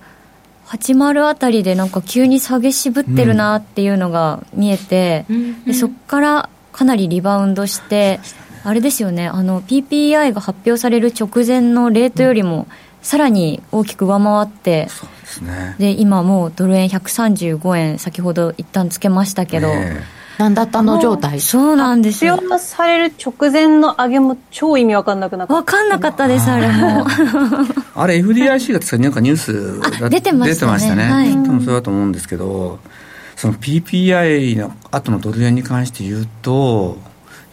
S7: 80あたりでなんか急に下げ渋ってるなっていうのが見えて、うん、でそこからかなりリバウンドして、あれですよね。あの PPI が発表される直前のレートよりも、さらに大きく上回って、
S2: で、ね、
S7: で今もうドル円135円先ほど一旦つけましたけど、
S1: えー、なんだったの状態？
S7: そうなんですよ。
S4: 発表される直前の上げも超意味わかんなくなった。
S7: 分かんなかったですあれも。(laughs)
S2: あれ FDIC がなんかニュース
S7: 出てましたね。
S2: 出てましたね、はい、多分そうだと思うんですけどその PPI の後のドル円に関して言うと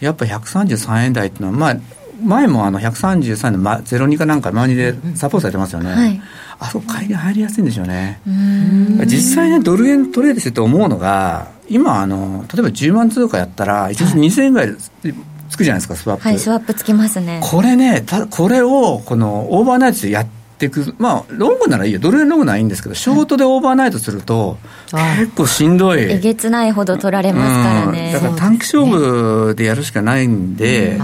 S2: やっぱ133円台っていうのはまあ前もあの133の、ま、02かなんか周りでサポートされてますよね、はい、あそこ買いが入りやすいんでしょうね。実際ねドル円トレードしてて思うのが今あの例えば10万通貨やったら1日2000円ぐらいつくじゃないですかスワップ。
S7: はいスワップつきますね。
S2: これねたこれをこのオーバーナイトでやっていくまあロングならいいよ。ドル円ロングならいいんですけどショートでオーバーナイトすると、はい、結構しんどい。
S7: えげつないほど取られますからね、
S2: だから短期勝負でやるしかないんで、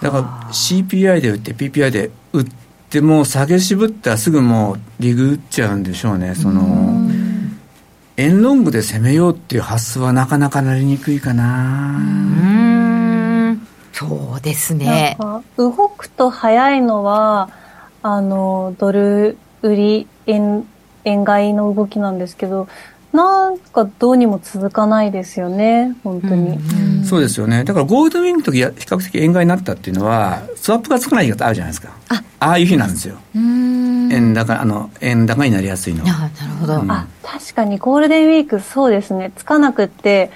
S2: だから CPI で売って PPI で売っても下げ渋ったらすぐもうリグ打っちゃうんでしょうね。その円ロングで攻めようっていう発想はなかなかなりにくいかな。
S1: うん。そうですね。
S4: 動くと早いのはあのドル売り円円買いの動きなんですけどなんかどうにも続かないですよね、本当に。
S2: うそうですよね。だからゴールドウィンの時比較的円買いになったっていうのは、スワップがつかない日があるじゃないですか。あああいう日なんですよ。円高、あの、円高になりやすいの。
S1: なるほど、
S4: うん、あ、確かにゴールデンウィークそうですね。つかなくって、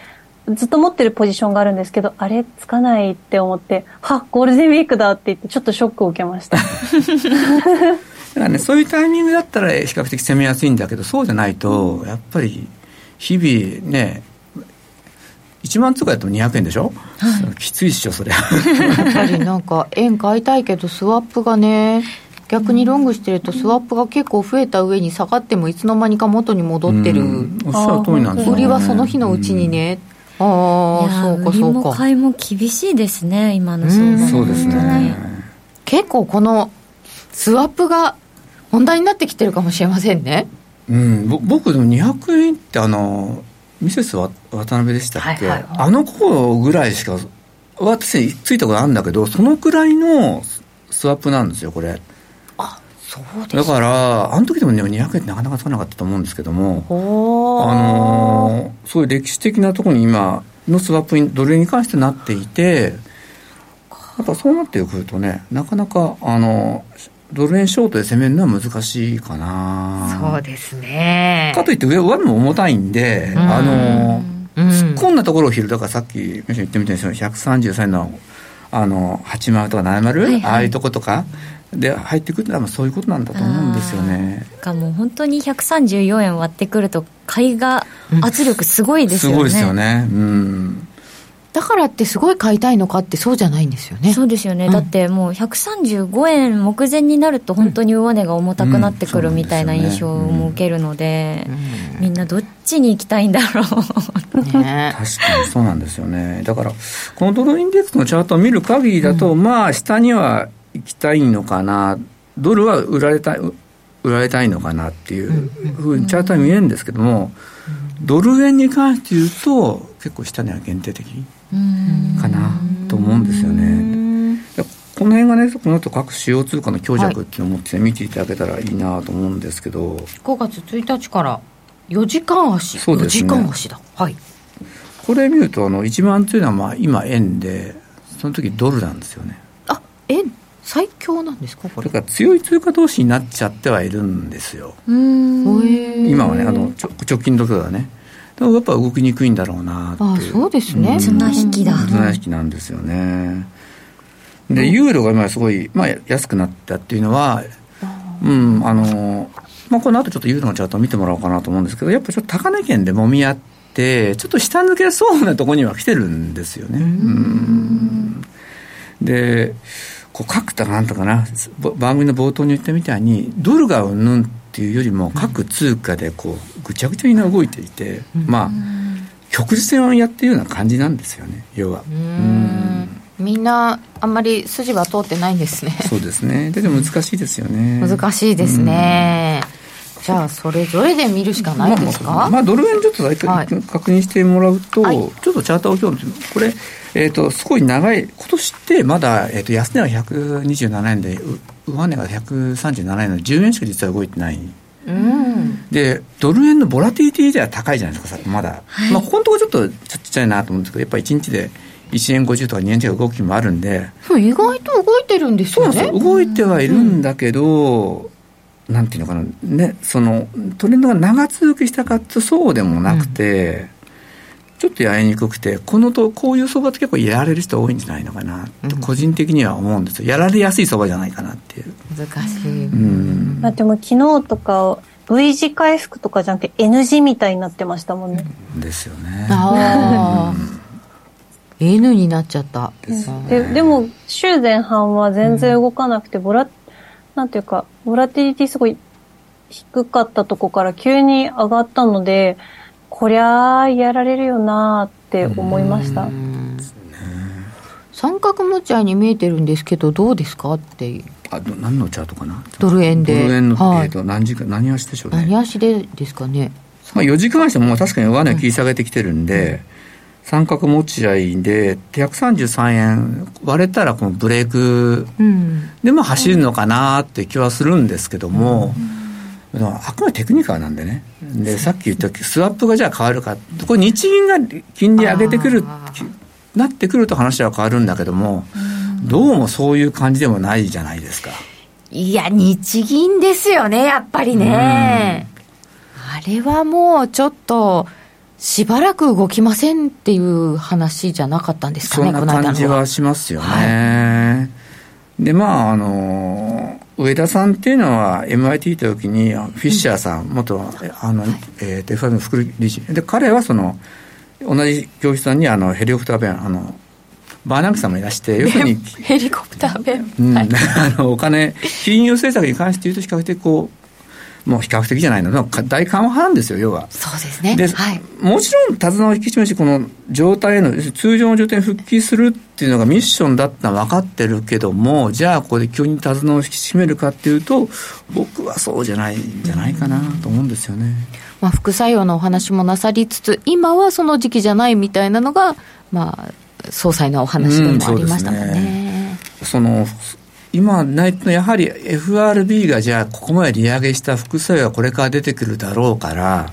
S4: ずっと持ってるポジションがあるんですけど、あれつかないって思って、はゴールデンウィークだって言って、ちょっとショックを受けました。
S2: だからね、そういうタイミングだったら比較的攻めやすいんだけど、そうじゃないと、やっぱり日々ね、1万通貨やっても200円でしょ、はい、きついっしょ、それや
S1: っぱりなんか、円買いたいけど、スワップがね、逆にロングしてると、スワップが結構増えた上に下がっても、いつの間にか元に戻ってる、
S2: おっしゃる通りなんです
S1: ね、売りはその日のうちにね。ああ、そうか、そうか。
S7: 買いも厳しいですね、今の
S2: 相場そうですね。
S1: 結構このスワップが問題になってきてるかもしれませんね。
S2: うん、僕でも200円ってあのミセス渡辺でしたっけ、はいはい、あの頃ぐらいしか私ついたことあるんだけどそのくらいのスワップなんですよこれ
S1: あそう
S2: ですだからあの時でもね200円ってなかなかつかなかったと思うんですけどもあのそういう歴史的なところに今のスワップにドル円に関してなっていてやっぱそうなってくるとねなかなかあのドル円ショートで攻めるのは難しいかな。
S1: そうですね。
S2: かといって上上も重たいんで、ん。あの、突っ込んだところを拾うだからさっき言ってみたんですよ133のあの8丸とか7丸、はいはい、ああいうとことかで入ってくるのはそういうことなんだと思うんですよね。
S7: がもう本当に134円割ってくると買いが圧力すごいですよね、
S2: うん、すごいですよね。うん。
S1: だからってすごい買いたいのかってそうじゃないんですよね。
S7: そうですよね、うん、だってもう135円目前になると本当に上値が重たくなってくるみたいな印象も受けるので,、みんなどっちに行きたいんだろう。
S2: ね、確かにそうなんですよね。だからこのドルインデックスのチャートを見る限りだと、うん、まあ下には行きたいのかなドルは売られたい売られたいのかなっていうふうにチャートは見えるんですけども、ドル円に関して言うと結構下には限定的かなと思うんですよね。この辺がね、この後各主要通貨の強弱っていうのを持って、見ていただけたらいいなと思うんですけど、
S1: 5月1日から4時間足、そうですね、4時間足だ。はい。
S2: これ見ると、あの、一番強いのは、まあ、今円で、その時ドルなんですよね。
S1: あ、円最強なんですかこれ。
S2: か強い通貨投資になっちゃってはいるんですよ。今はねあの直近の時はね。でもやっぱ動きにくいんだろうなってあ
S1: そうですね。
S7: 綱引きだ。
S2: 綱引きなんですよね。でユーロが今すごい、まあ、安くなったっていうのはうんあのまあこの後ちょっとユーロのチャートを見てもらおうかなと思うんですけどやっぱちょっと高値圏でもみ合ってちょっと下抜けそうなところには来てるんですよね。うん。でこう各たなんとかな。番組の冒頭に言ったみたいにドルがうんぬんっていうよりも各通貨でこうぐちゃぐちゃに動いていて、まあ局地戦をやってるような感じなんですよね。要は。うん。
S1: みんなあんまり筋は通ってないんですね。
S2: そうですね。でも難しいですよね。
S1: 難しいですね、じゃあそれぞれで見るしかないですか、
S2: まあ、まあ、ドル円ちょっと確認してもらうと、はい、ちょっとチャートを今日これえっ、ー、と、すごい長い、今年ってまだ、えっ、ー、と、安値は127円で、上値が137円の10円しか実は動いてない。うん、で、ドル円のボラティリティでは高いじゃないですか、まだ。はい、まあ、ここのところちょっとちっちゃいなと思うんですけど、やっぱり1日で1円50とか2円近く動きもあるんで。
S1: 意外と動いてるんですよね。
S2: そう動いてはいるんだけど、うん、なんていうのかな、ね、その、トレンドが長続きしたかってそうでもなくて、ちょっとやりにくくて、このと、こういう相場って結構やられる人多いんじゃないのかなと、個人的には思うんですよ。やられやすい相場じゃないかなっていう。
S1: 難しい。うん。
S4: だっても昨日とか、V 字回復とかじゃなくて N 字みたいになってましたもんね。
S2: ですよね。あ
S1: あ。N になっちゃった。
S4: ででも、週前半は全然動かなくて、ボラ、なんていうか、ボラティリティすごい低かったとこから急に上がったので、こりゃあやられるよなって思いました。
S1: 三角持ち合いに見えてるんですけどどうですかっていう。
S2: あ何のチャートかな？
S1: ドル円で。
S2: ドル円の、はい、えー、と何時間何足でしょうね。
S1: 何足でですかね。
S2: まあ4時間足も確かに上値切り下げてきてるんで、うん、三角持ち合いで133円。割れたらこのブレークでも走るのかなって気はするんですけども、うんあくまでテクニカルなんでね。でさっき言ったスワップがじゃあ変わるかこれ日銀が金利上げてくるなってくると話は変わるんだけどもどうもそういう感じでもないじゃないですか。
S1: いや日銀ですよねやっぱりね。あれはもうちょっとしばらく動きませんっていう話じゃなかったんですかね
S2: そんな感じはしますよね、はい、でまああの上田さんっていうのは MIT 行った時にフィッシャーさん、うん、元あの、えー、FR の副理事。で彼はその同じ教室さんにあのヘリコプター弁あのバーナンクさんもいらして要するに
S1: ヘリコプター弁、
S2: うん、(laughs) あのお金金融政策に関して言うと比較的こうもう比較的じゃないの、大緩和派ですよ、要は。
S1: そうですね。
S2: で、
S1: はい、
S2: もちろん手綱を引き締めし、この状態への、通常の状態に復帰するっていうのがミッションだったのは分かってるけども、じゃあここで急に手綱を引き締めるかっていうと、僕はそうじゃないんじゃないかなと思うんですよね。
S1: まあ、副作用のお話もなさりつつ、今はその時期じゃないみたいなのが、まあ、総裁のお話でもありましたもんね。
S2: うん、その今ないとやはり FRB がじゃあここまで利上げした副作用がこれから出てくるだろうから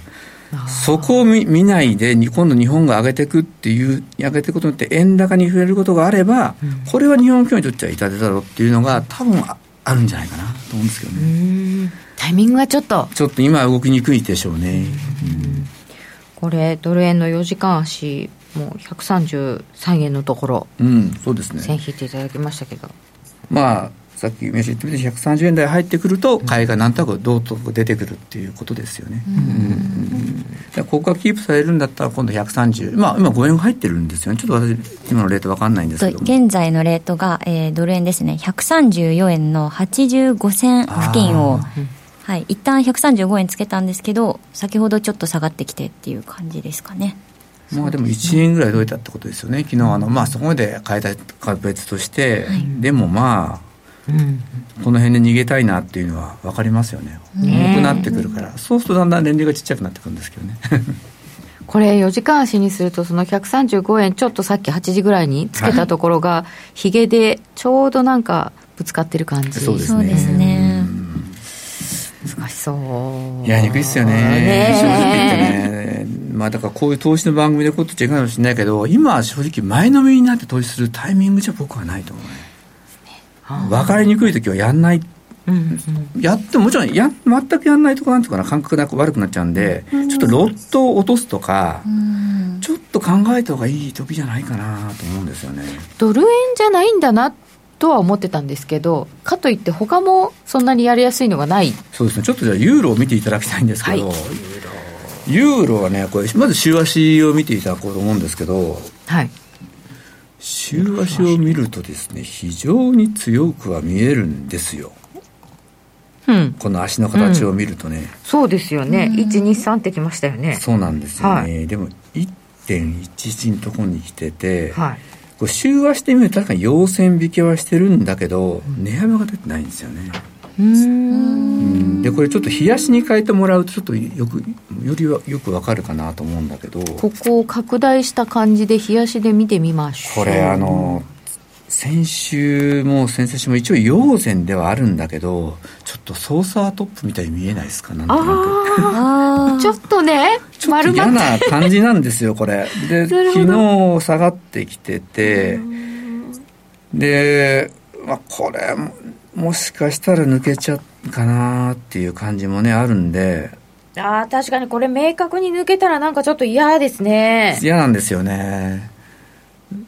S2: そこを見見ないで今度日本が上げていくっていう上げていくことによって円高に触れることがあれば、うん、これは日本企業にとっては痛手だろうっていうのが多分あるんじゃないかなと思うんですけどね。
S1: タイミングがちょっと。
S2: ちょっと今は動きにくいでしょうね、
S1: これドル円の4時間足もう133円のところ、
S2: うん、そうですね。
S1: 線引いていただきましたけど
S2: まあ、さっき名刺言ってみて130円台入ってくると買いがなんとなくどうと出てくるっていうことですよね。うん、ここがキープされるんだったら今度130まあ今5円入ってるんですよね。ちょっと私今のレート分かんないんですけど
S7: 現在のレートが、えー、ドル円ですね。134円の85銭付近をはい、一旦135円つけたんですけど先ほどちょっと下がってきてっていう感じですかね。
S2: まあでも1円ぐらいどいたってことですよね、昨日あの、まあ、そこまで変えたか別として、はい、でもまあ、うん、この辺で逃げたいなっていうのは分かりますよね、重くなってくるから、そうするとだんだん年齢がちっちゃくなってくるんですけどね。
S1: これ4時間足にするとその135円ちょっとさっき8時ぐらいにつけたところがひげでちょうどなんかぶつかってる感じ。
S2: そうです
S7: ね
S1: 難しそう。
S2: やりにくいっすよね。ね正直言ってね。まあだからこういう投資の番組でこうとっちゃいかないかもしれないけど、今は正直前のめりになって投資するタイミングじゃ僕はないと思うね。分かりにくい時はやんない。うんうん、やってもちろんや全くやんないとこなんていうかな感覚が悪くなっちゃうんで、うん、ちょっとロットを落とすとか、うん、ちょっと考えた方がいい時じゃないかなと思うんですよね。
S1: ドル円じゃないんだなとは思ってたんですけどかといって他もそんなにやりやすいのがない。
S2: そうですね。ちょっとじゃあユーロを見ていただきたいんですけど、はい、ユーロはねこれまず週足を見ていただこうと思うんですけど
S1: はい。
S2: 週足を見るとですね非常に強くは見えるんですよ。
S1: うん、
S2: この足の形を見るとね、うん、
S1: そうですよね、123ってきましたよね。
S2: そうなんですよね、はい、でも1.11のところに来てて、はい、これ週足で見ると確かに陽線引きはしてるんだけど、値幅が出てないんですよね。うん。でこれちょっと冷やしに変えてもらうとちょっとよくよりはよくわかるかなと思うんだけど。
S1: ここを拡大した感じで冷やしで見てみまし
S2: ょう。これあの先週も先々週も一応陽線ではあるんだけどちょっとソーサートップみたいに見えないですかなんと
S1: なく。ちょっとね
S2: ちょっと嫌な感じなんですよこれ。で昨日下がってきててで、まあ、これもしかしたら抜けちゃうかなっていう感じもねあるんで。
S1: ああ確かにこれ明確に抜けたらなんかちょっと嫌ですね。
S2: 嫌なんですよね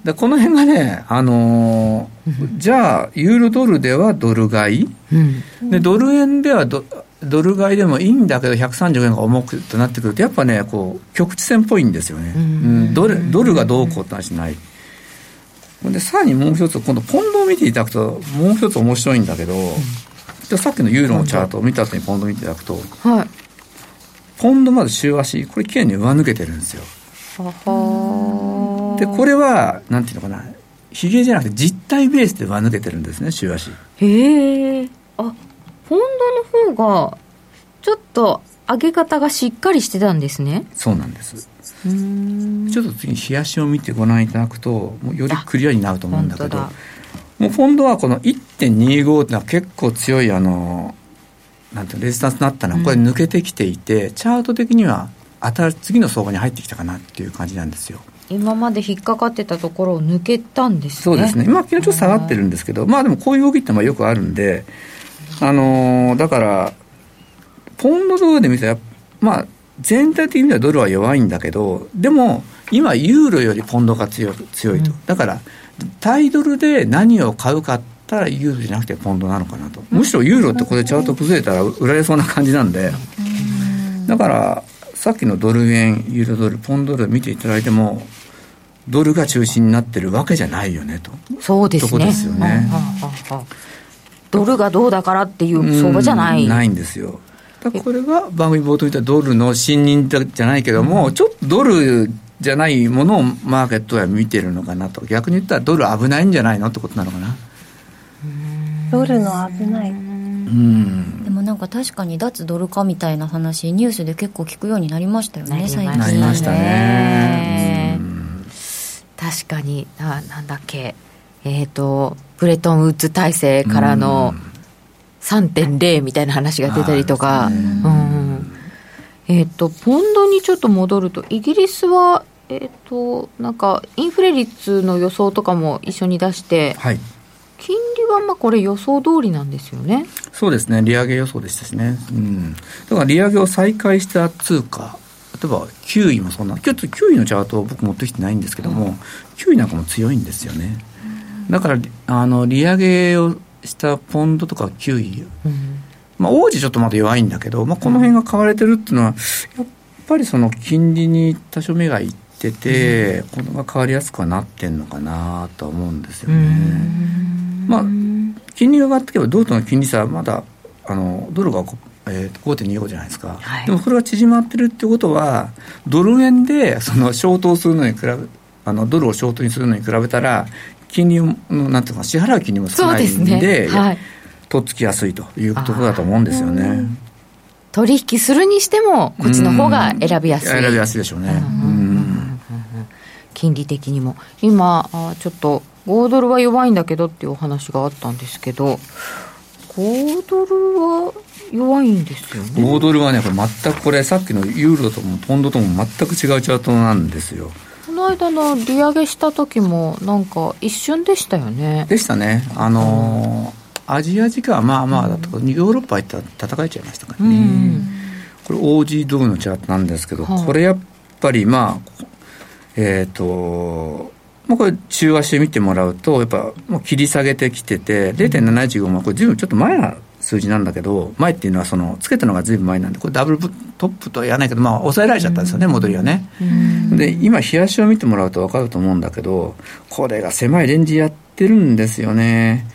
S2: でこの辺がね、あのー、じゃあ、ユーロドルではドル買い、うん、でドル円ではドドル買いでもいいんだけど、135円が重くとなってくると、やっぱね、こう局地戦っぽいんですよね、うん、ドルドルがどうこうって話ない。でさらにもう一つ、今度、ポンドを見ていただくと、もう一つ面白いんだけど、うん、さっきのユーロのチャートを見た後にポンドを見ていただくと、
S1: はい、
S2: ポンドまず週足、これ、きれいに上抜けてるんですよ。
S1: はは
S2: でこれはなんていうのかな。ひげじゃなくて実体ベースで輪抜けてるんですね週足
S1: へえあポンドの方がちょっと上げ方がしっかりしてたんですね。
S2: そうなんです。ちょっと次に冷やしを見てご覧いただくともうよりクリアになると思うんだけどもうフォンドはこの1.25っていうのは結構強いあのなんてレジスタンスになったのはこれ抜けてきていて、うん、チャート的には新次の相場に入ってきたかなっていう感じなんですよ。
S1: 今まで引っかかってたところを抜けたんですね。
S2: そうですね、まあ、昨日ちょっと下がってるんですけど、まあでもこういう動きってのはよくあるんで、あのー、だから、ポンドドルで見たら、まあ、全体的にはドルは弱いんだけど、でも、今、ユーロよりポンドが強強いと、だから、対ドルで何を買うかったら、ユーロじゃなくてポンドなのかなと、むしろユーロってこれ、チャート崩れたら売られそうな感じなんで、だから、さっきのドル円、ユーロドル、ポンドル見ていただいても、ドルが中心になってるわけじゃないよねと。
S1: そうですね。とこですよね。ドルがどうだからっていう相場じゃない。
S2: ないんですよ。だこれが番組冒頭言ったドルの信任じゃないけども、うん、ちょっとドルじゃないものをマーケットは見てるのかなと。逆に言ったらドル危ないんじゃないのってことなのかな。
S4: ドルの危ない。
S2: うん。
S7: でもなんか確かに脱ドル化みたいな話ニュースで結構聞くようになりましたよね
S2: 最近なりましたね。
S1: 確かにななんだっけ。えっ、ー、とブレトンウッズ体制からの3.0みたいな話が出たりとか、うん、えっ、ー、とポンドにちょっと戻るとイギリスはえっ、ー、となんかインフレ率の予想とかも一緒に出して、
S2: はい
S1: 金利はまあこれ予想通りなんですよね。
S2: そうですね、利上げ予想でしたしね。うん。だから利上げを再開した通貨、例えば9位もそんな、ちょっと9位のチャートを僕持ってきてないんですけども、うん、9位なんかも強いんですよね。だから、あの、利上げをしたポンドとか9位、うん、まあ、王子ちょっとまだ弱いんだけど、まあ、この辺が買われてるっていうのは、やっぱりその金利に多少目がいってて、このが変わりやすくはなってんのかなとは思うんですよね。まあ、金利が上がっていけばドルとの金利差はまだあのドルが、えー、5.25じゃないですか、はい、でもそれが縮まってるってことはドル円でそのショートをするのに比べあのドルをショートにするのに比べたら金利のなんていうか支払う金利も少ないんでで、ね。はい、とっつきやすいというところだと思うんですよね。
S1: 取引するにしてもこっちの方が選びやすい、
S2: 選びやすいでしょうね、
S1: 金利的にも。今あちょっと5ドルは弱いんだけどっていうお話があったんですけど、5ドルは弱いんですよね。
S2: 5ドルはね、これ全くこれ、さっきのユーロともポンドとも全く違うチャートなんですよ。
S1: このの間の利上げした時もなんか一瞬でしたよね。
S2: でしたね。あのー、アジア時間はまあまあだと、ヨーロッパ行ったら戦えちゃいましたからね、うん、これ OG ドブのチャートなんですけど、これやっぱりまあえっ、ー、とまあ、これ中足で見てもらうとやっぱもう切り下げてきてて0.75もこれ随分ちょっと前な数字なんだけど前っていうのはそのつけたのが随分前なんでこれダブルトップとは言わないけどまあ抑えられちゃったんですよね、戻りはね、で今冷やしを見てもらうと分かると思うんだけどこれが狭いレンジやってるんですよね、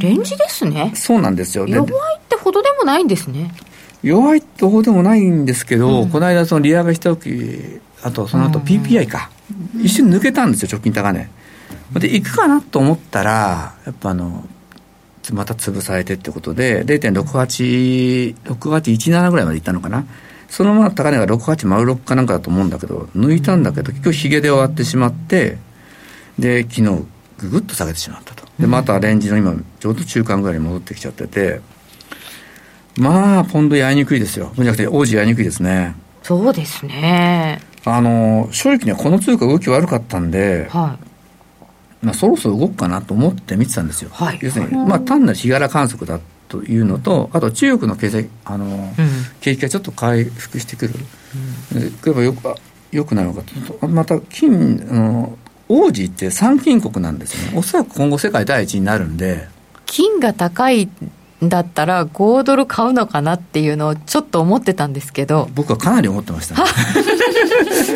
S1: レンジですね。
S2: そうなんですよ。
S1: 弱いってほどでもないんですね。
S2: 弱いってほどでもないんですけど、うん、この間その利上げした時あとその後 PPI か、一瞬抜けたんですよ直近高値。で行くかなと思ったらやっぱあのまた潰されてってことで0.686817ぐらいまでいったのかな。そのまま高値が6806かなんかだと思うんだけど抜いたんだけど結局ヒゲで終わってしまってで昨日ググッと下げてしまったと。でまたレンジの今ちょうど中間ぐらいに戻ってきちゃっててまあポンドやりにくいですよ。じゃなくて王子やりにくいですね。
S1: そうですね
S2: あの正直にはこの通貨動き悪かったんで、はい、まあ、そろそろ動くかなと思って見てたんですよ、はい、要するに、まあ、単なる日柄観測だというのとあと中国の経済あの、うん、景気がちょっと回復してくる、うん、例えばよくよくなるのかとまた金あの王子って参金国なんですよね。おそらく今後世界第一になるんで。
S1: 金が高いだったら5ドル買うのかなっていうのをちょっと思ってたんですけど。
S2: 僕はかなり思ってました、ね、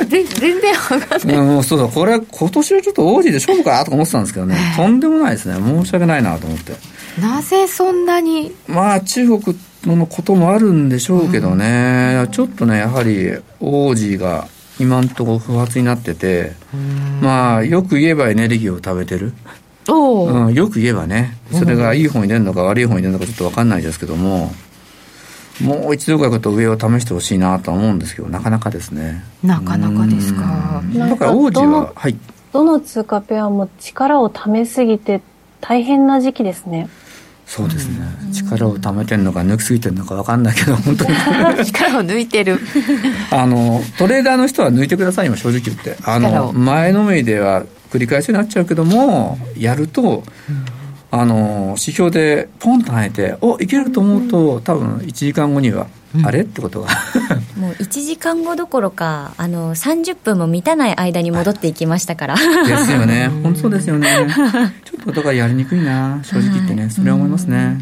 S1: 全然分かんない、
S2: うん、そうだこれ今年はちょっと王子で勝負かとか思ってたんですけどね。とんでもないですね。申し訳ないなと思って。
S1: なぜそんなに？
S2: まあ中国のこともあるんでしょうけどね、うん、ちょっとねやはり王子が今んところ不発になっててまあよく言えばエネルギーを食べてるう。ん、よく言えばねそれがいい方に出るのか悪い方に出るのかちょっと分かんないですけどももう一度ぐらいと上を試してほしいなと思うんですけどなかなかですね。
S1: なかなかですか。
S2: だから王子ははい。
S4: どの通貨ペアも力をためすぎて大変な時期ですね。
S2: そうですね、力をためてるのか抜きすぎてるのか分かんないけど (laughs) 本当に。
S1: 力を抜いてる。
S2: あのトレーダーの人は抜いてください今正直言って。あの前のめりでは繰り返しになっちゃうけどもやると、あの指標でポンと跳ねておいけると思うと多分1時間後には、あれってことが。(laughs)
S7: もう1時間後どころかあの30分も満たない間に戻っていきましたから。
S2: ですよね。本当そうですよね。(laughs) ちょっとだからやりにくいな正直言ってね。それは思いますね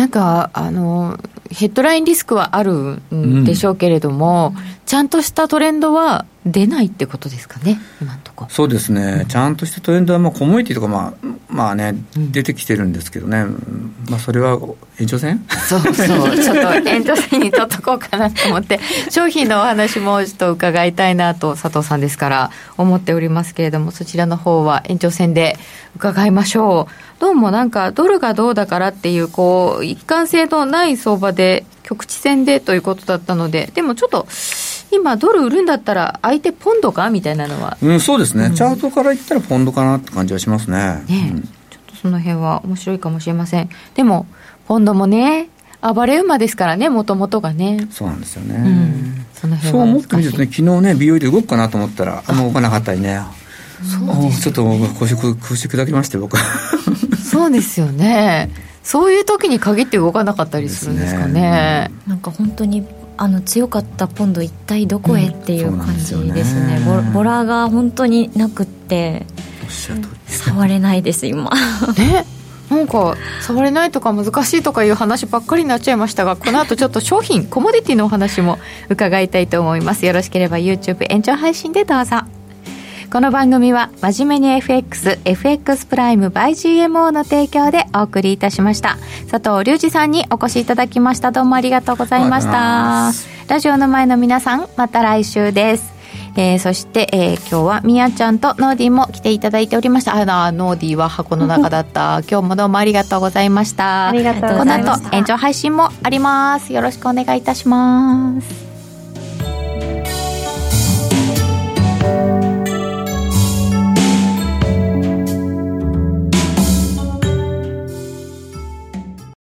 S1: なんかあのヘッドラインリスクはあるんでしょうけれども、うん、ちゃんとしたトレンドは出ないってことですかね、今のとこ。
S2: そうですね、ちゃんとしたトレンドは、まあ、コモディティとか、まあまあね、出てきてるんですけどね、まあ、それは延長戦
S1: そうそう、(laughs) ちょっと延長戦にとっとこうかなと思って、商品のお話もちょっと伺いたいなと、佐藤さんですから思っておりますけれども、そちらの方は延長戦で伺いましょう。どうもなんか、ドルがどうだからっていう、こう、一貫性のない相場で、局地戦でということだったので、でもちょっと、今、ドル売るんだったら、相手ポンドかみたいなのは、
S2: うん、そうですね、うん、チャートから言ったらポンドかなって感じはしますね。
S1: ね、うん、ちょっとその辺は面白いかもしれません。でも、ポンドもね、暴れ馬ですからね、もともとがね。
S2: そうなんですよね。うん、その辺はそう思ってみるとね、昨日ね、美容で動くかなと思ったら、あんま動かなかったりね。そうちょっと腰腰砕きまして僕。(laughs)
S1: そうですよね。そういう時に限って動かなかったりするんですかね、ね、
S7: なんか本当にあの強かったポンド一体どこへっていう感じですね。うん、ね。ボラが本当になくって。触れないです今。(laughs)
S1: ねなんか触れないとか難しいとかいう話ばっかりになっちゃいましたがこの後ちょっと商品コモディティのお話も伺いたいと思います。よろしければ YouTube 延長配信でどうぞこの番組は真面目に FX、FX プライム by GMO の提供でお送りいたしました。佐藤隆二さんにお越しいただきました。どうもありがとうございました。ラジオの前の皆さん、また来週です。えー、そして、えー、今日はみやちゃんとノーディーも来ていただいておりましたあノーディーは箱の中だった (laughs) 今日もどうもありがとうございました
S4: ありがとうございま
S1: したこの後延長配信もありますよろしくお願いいたします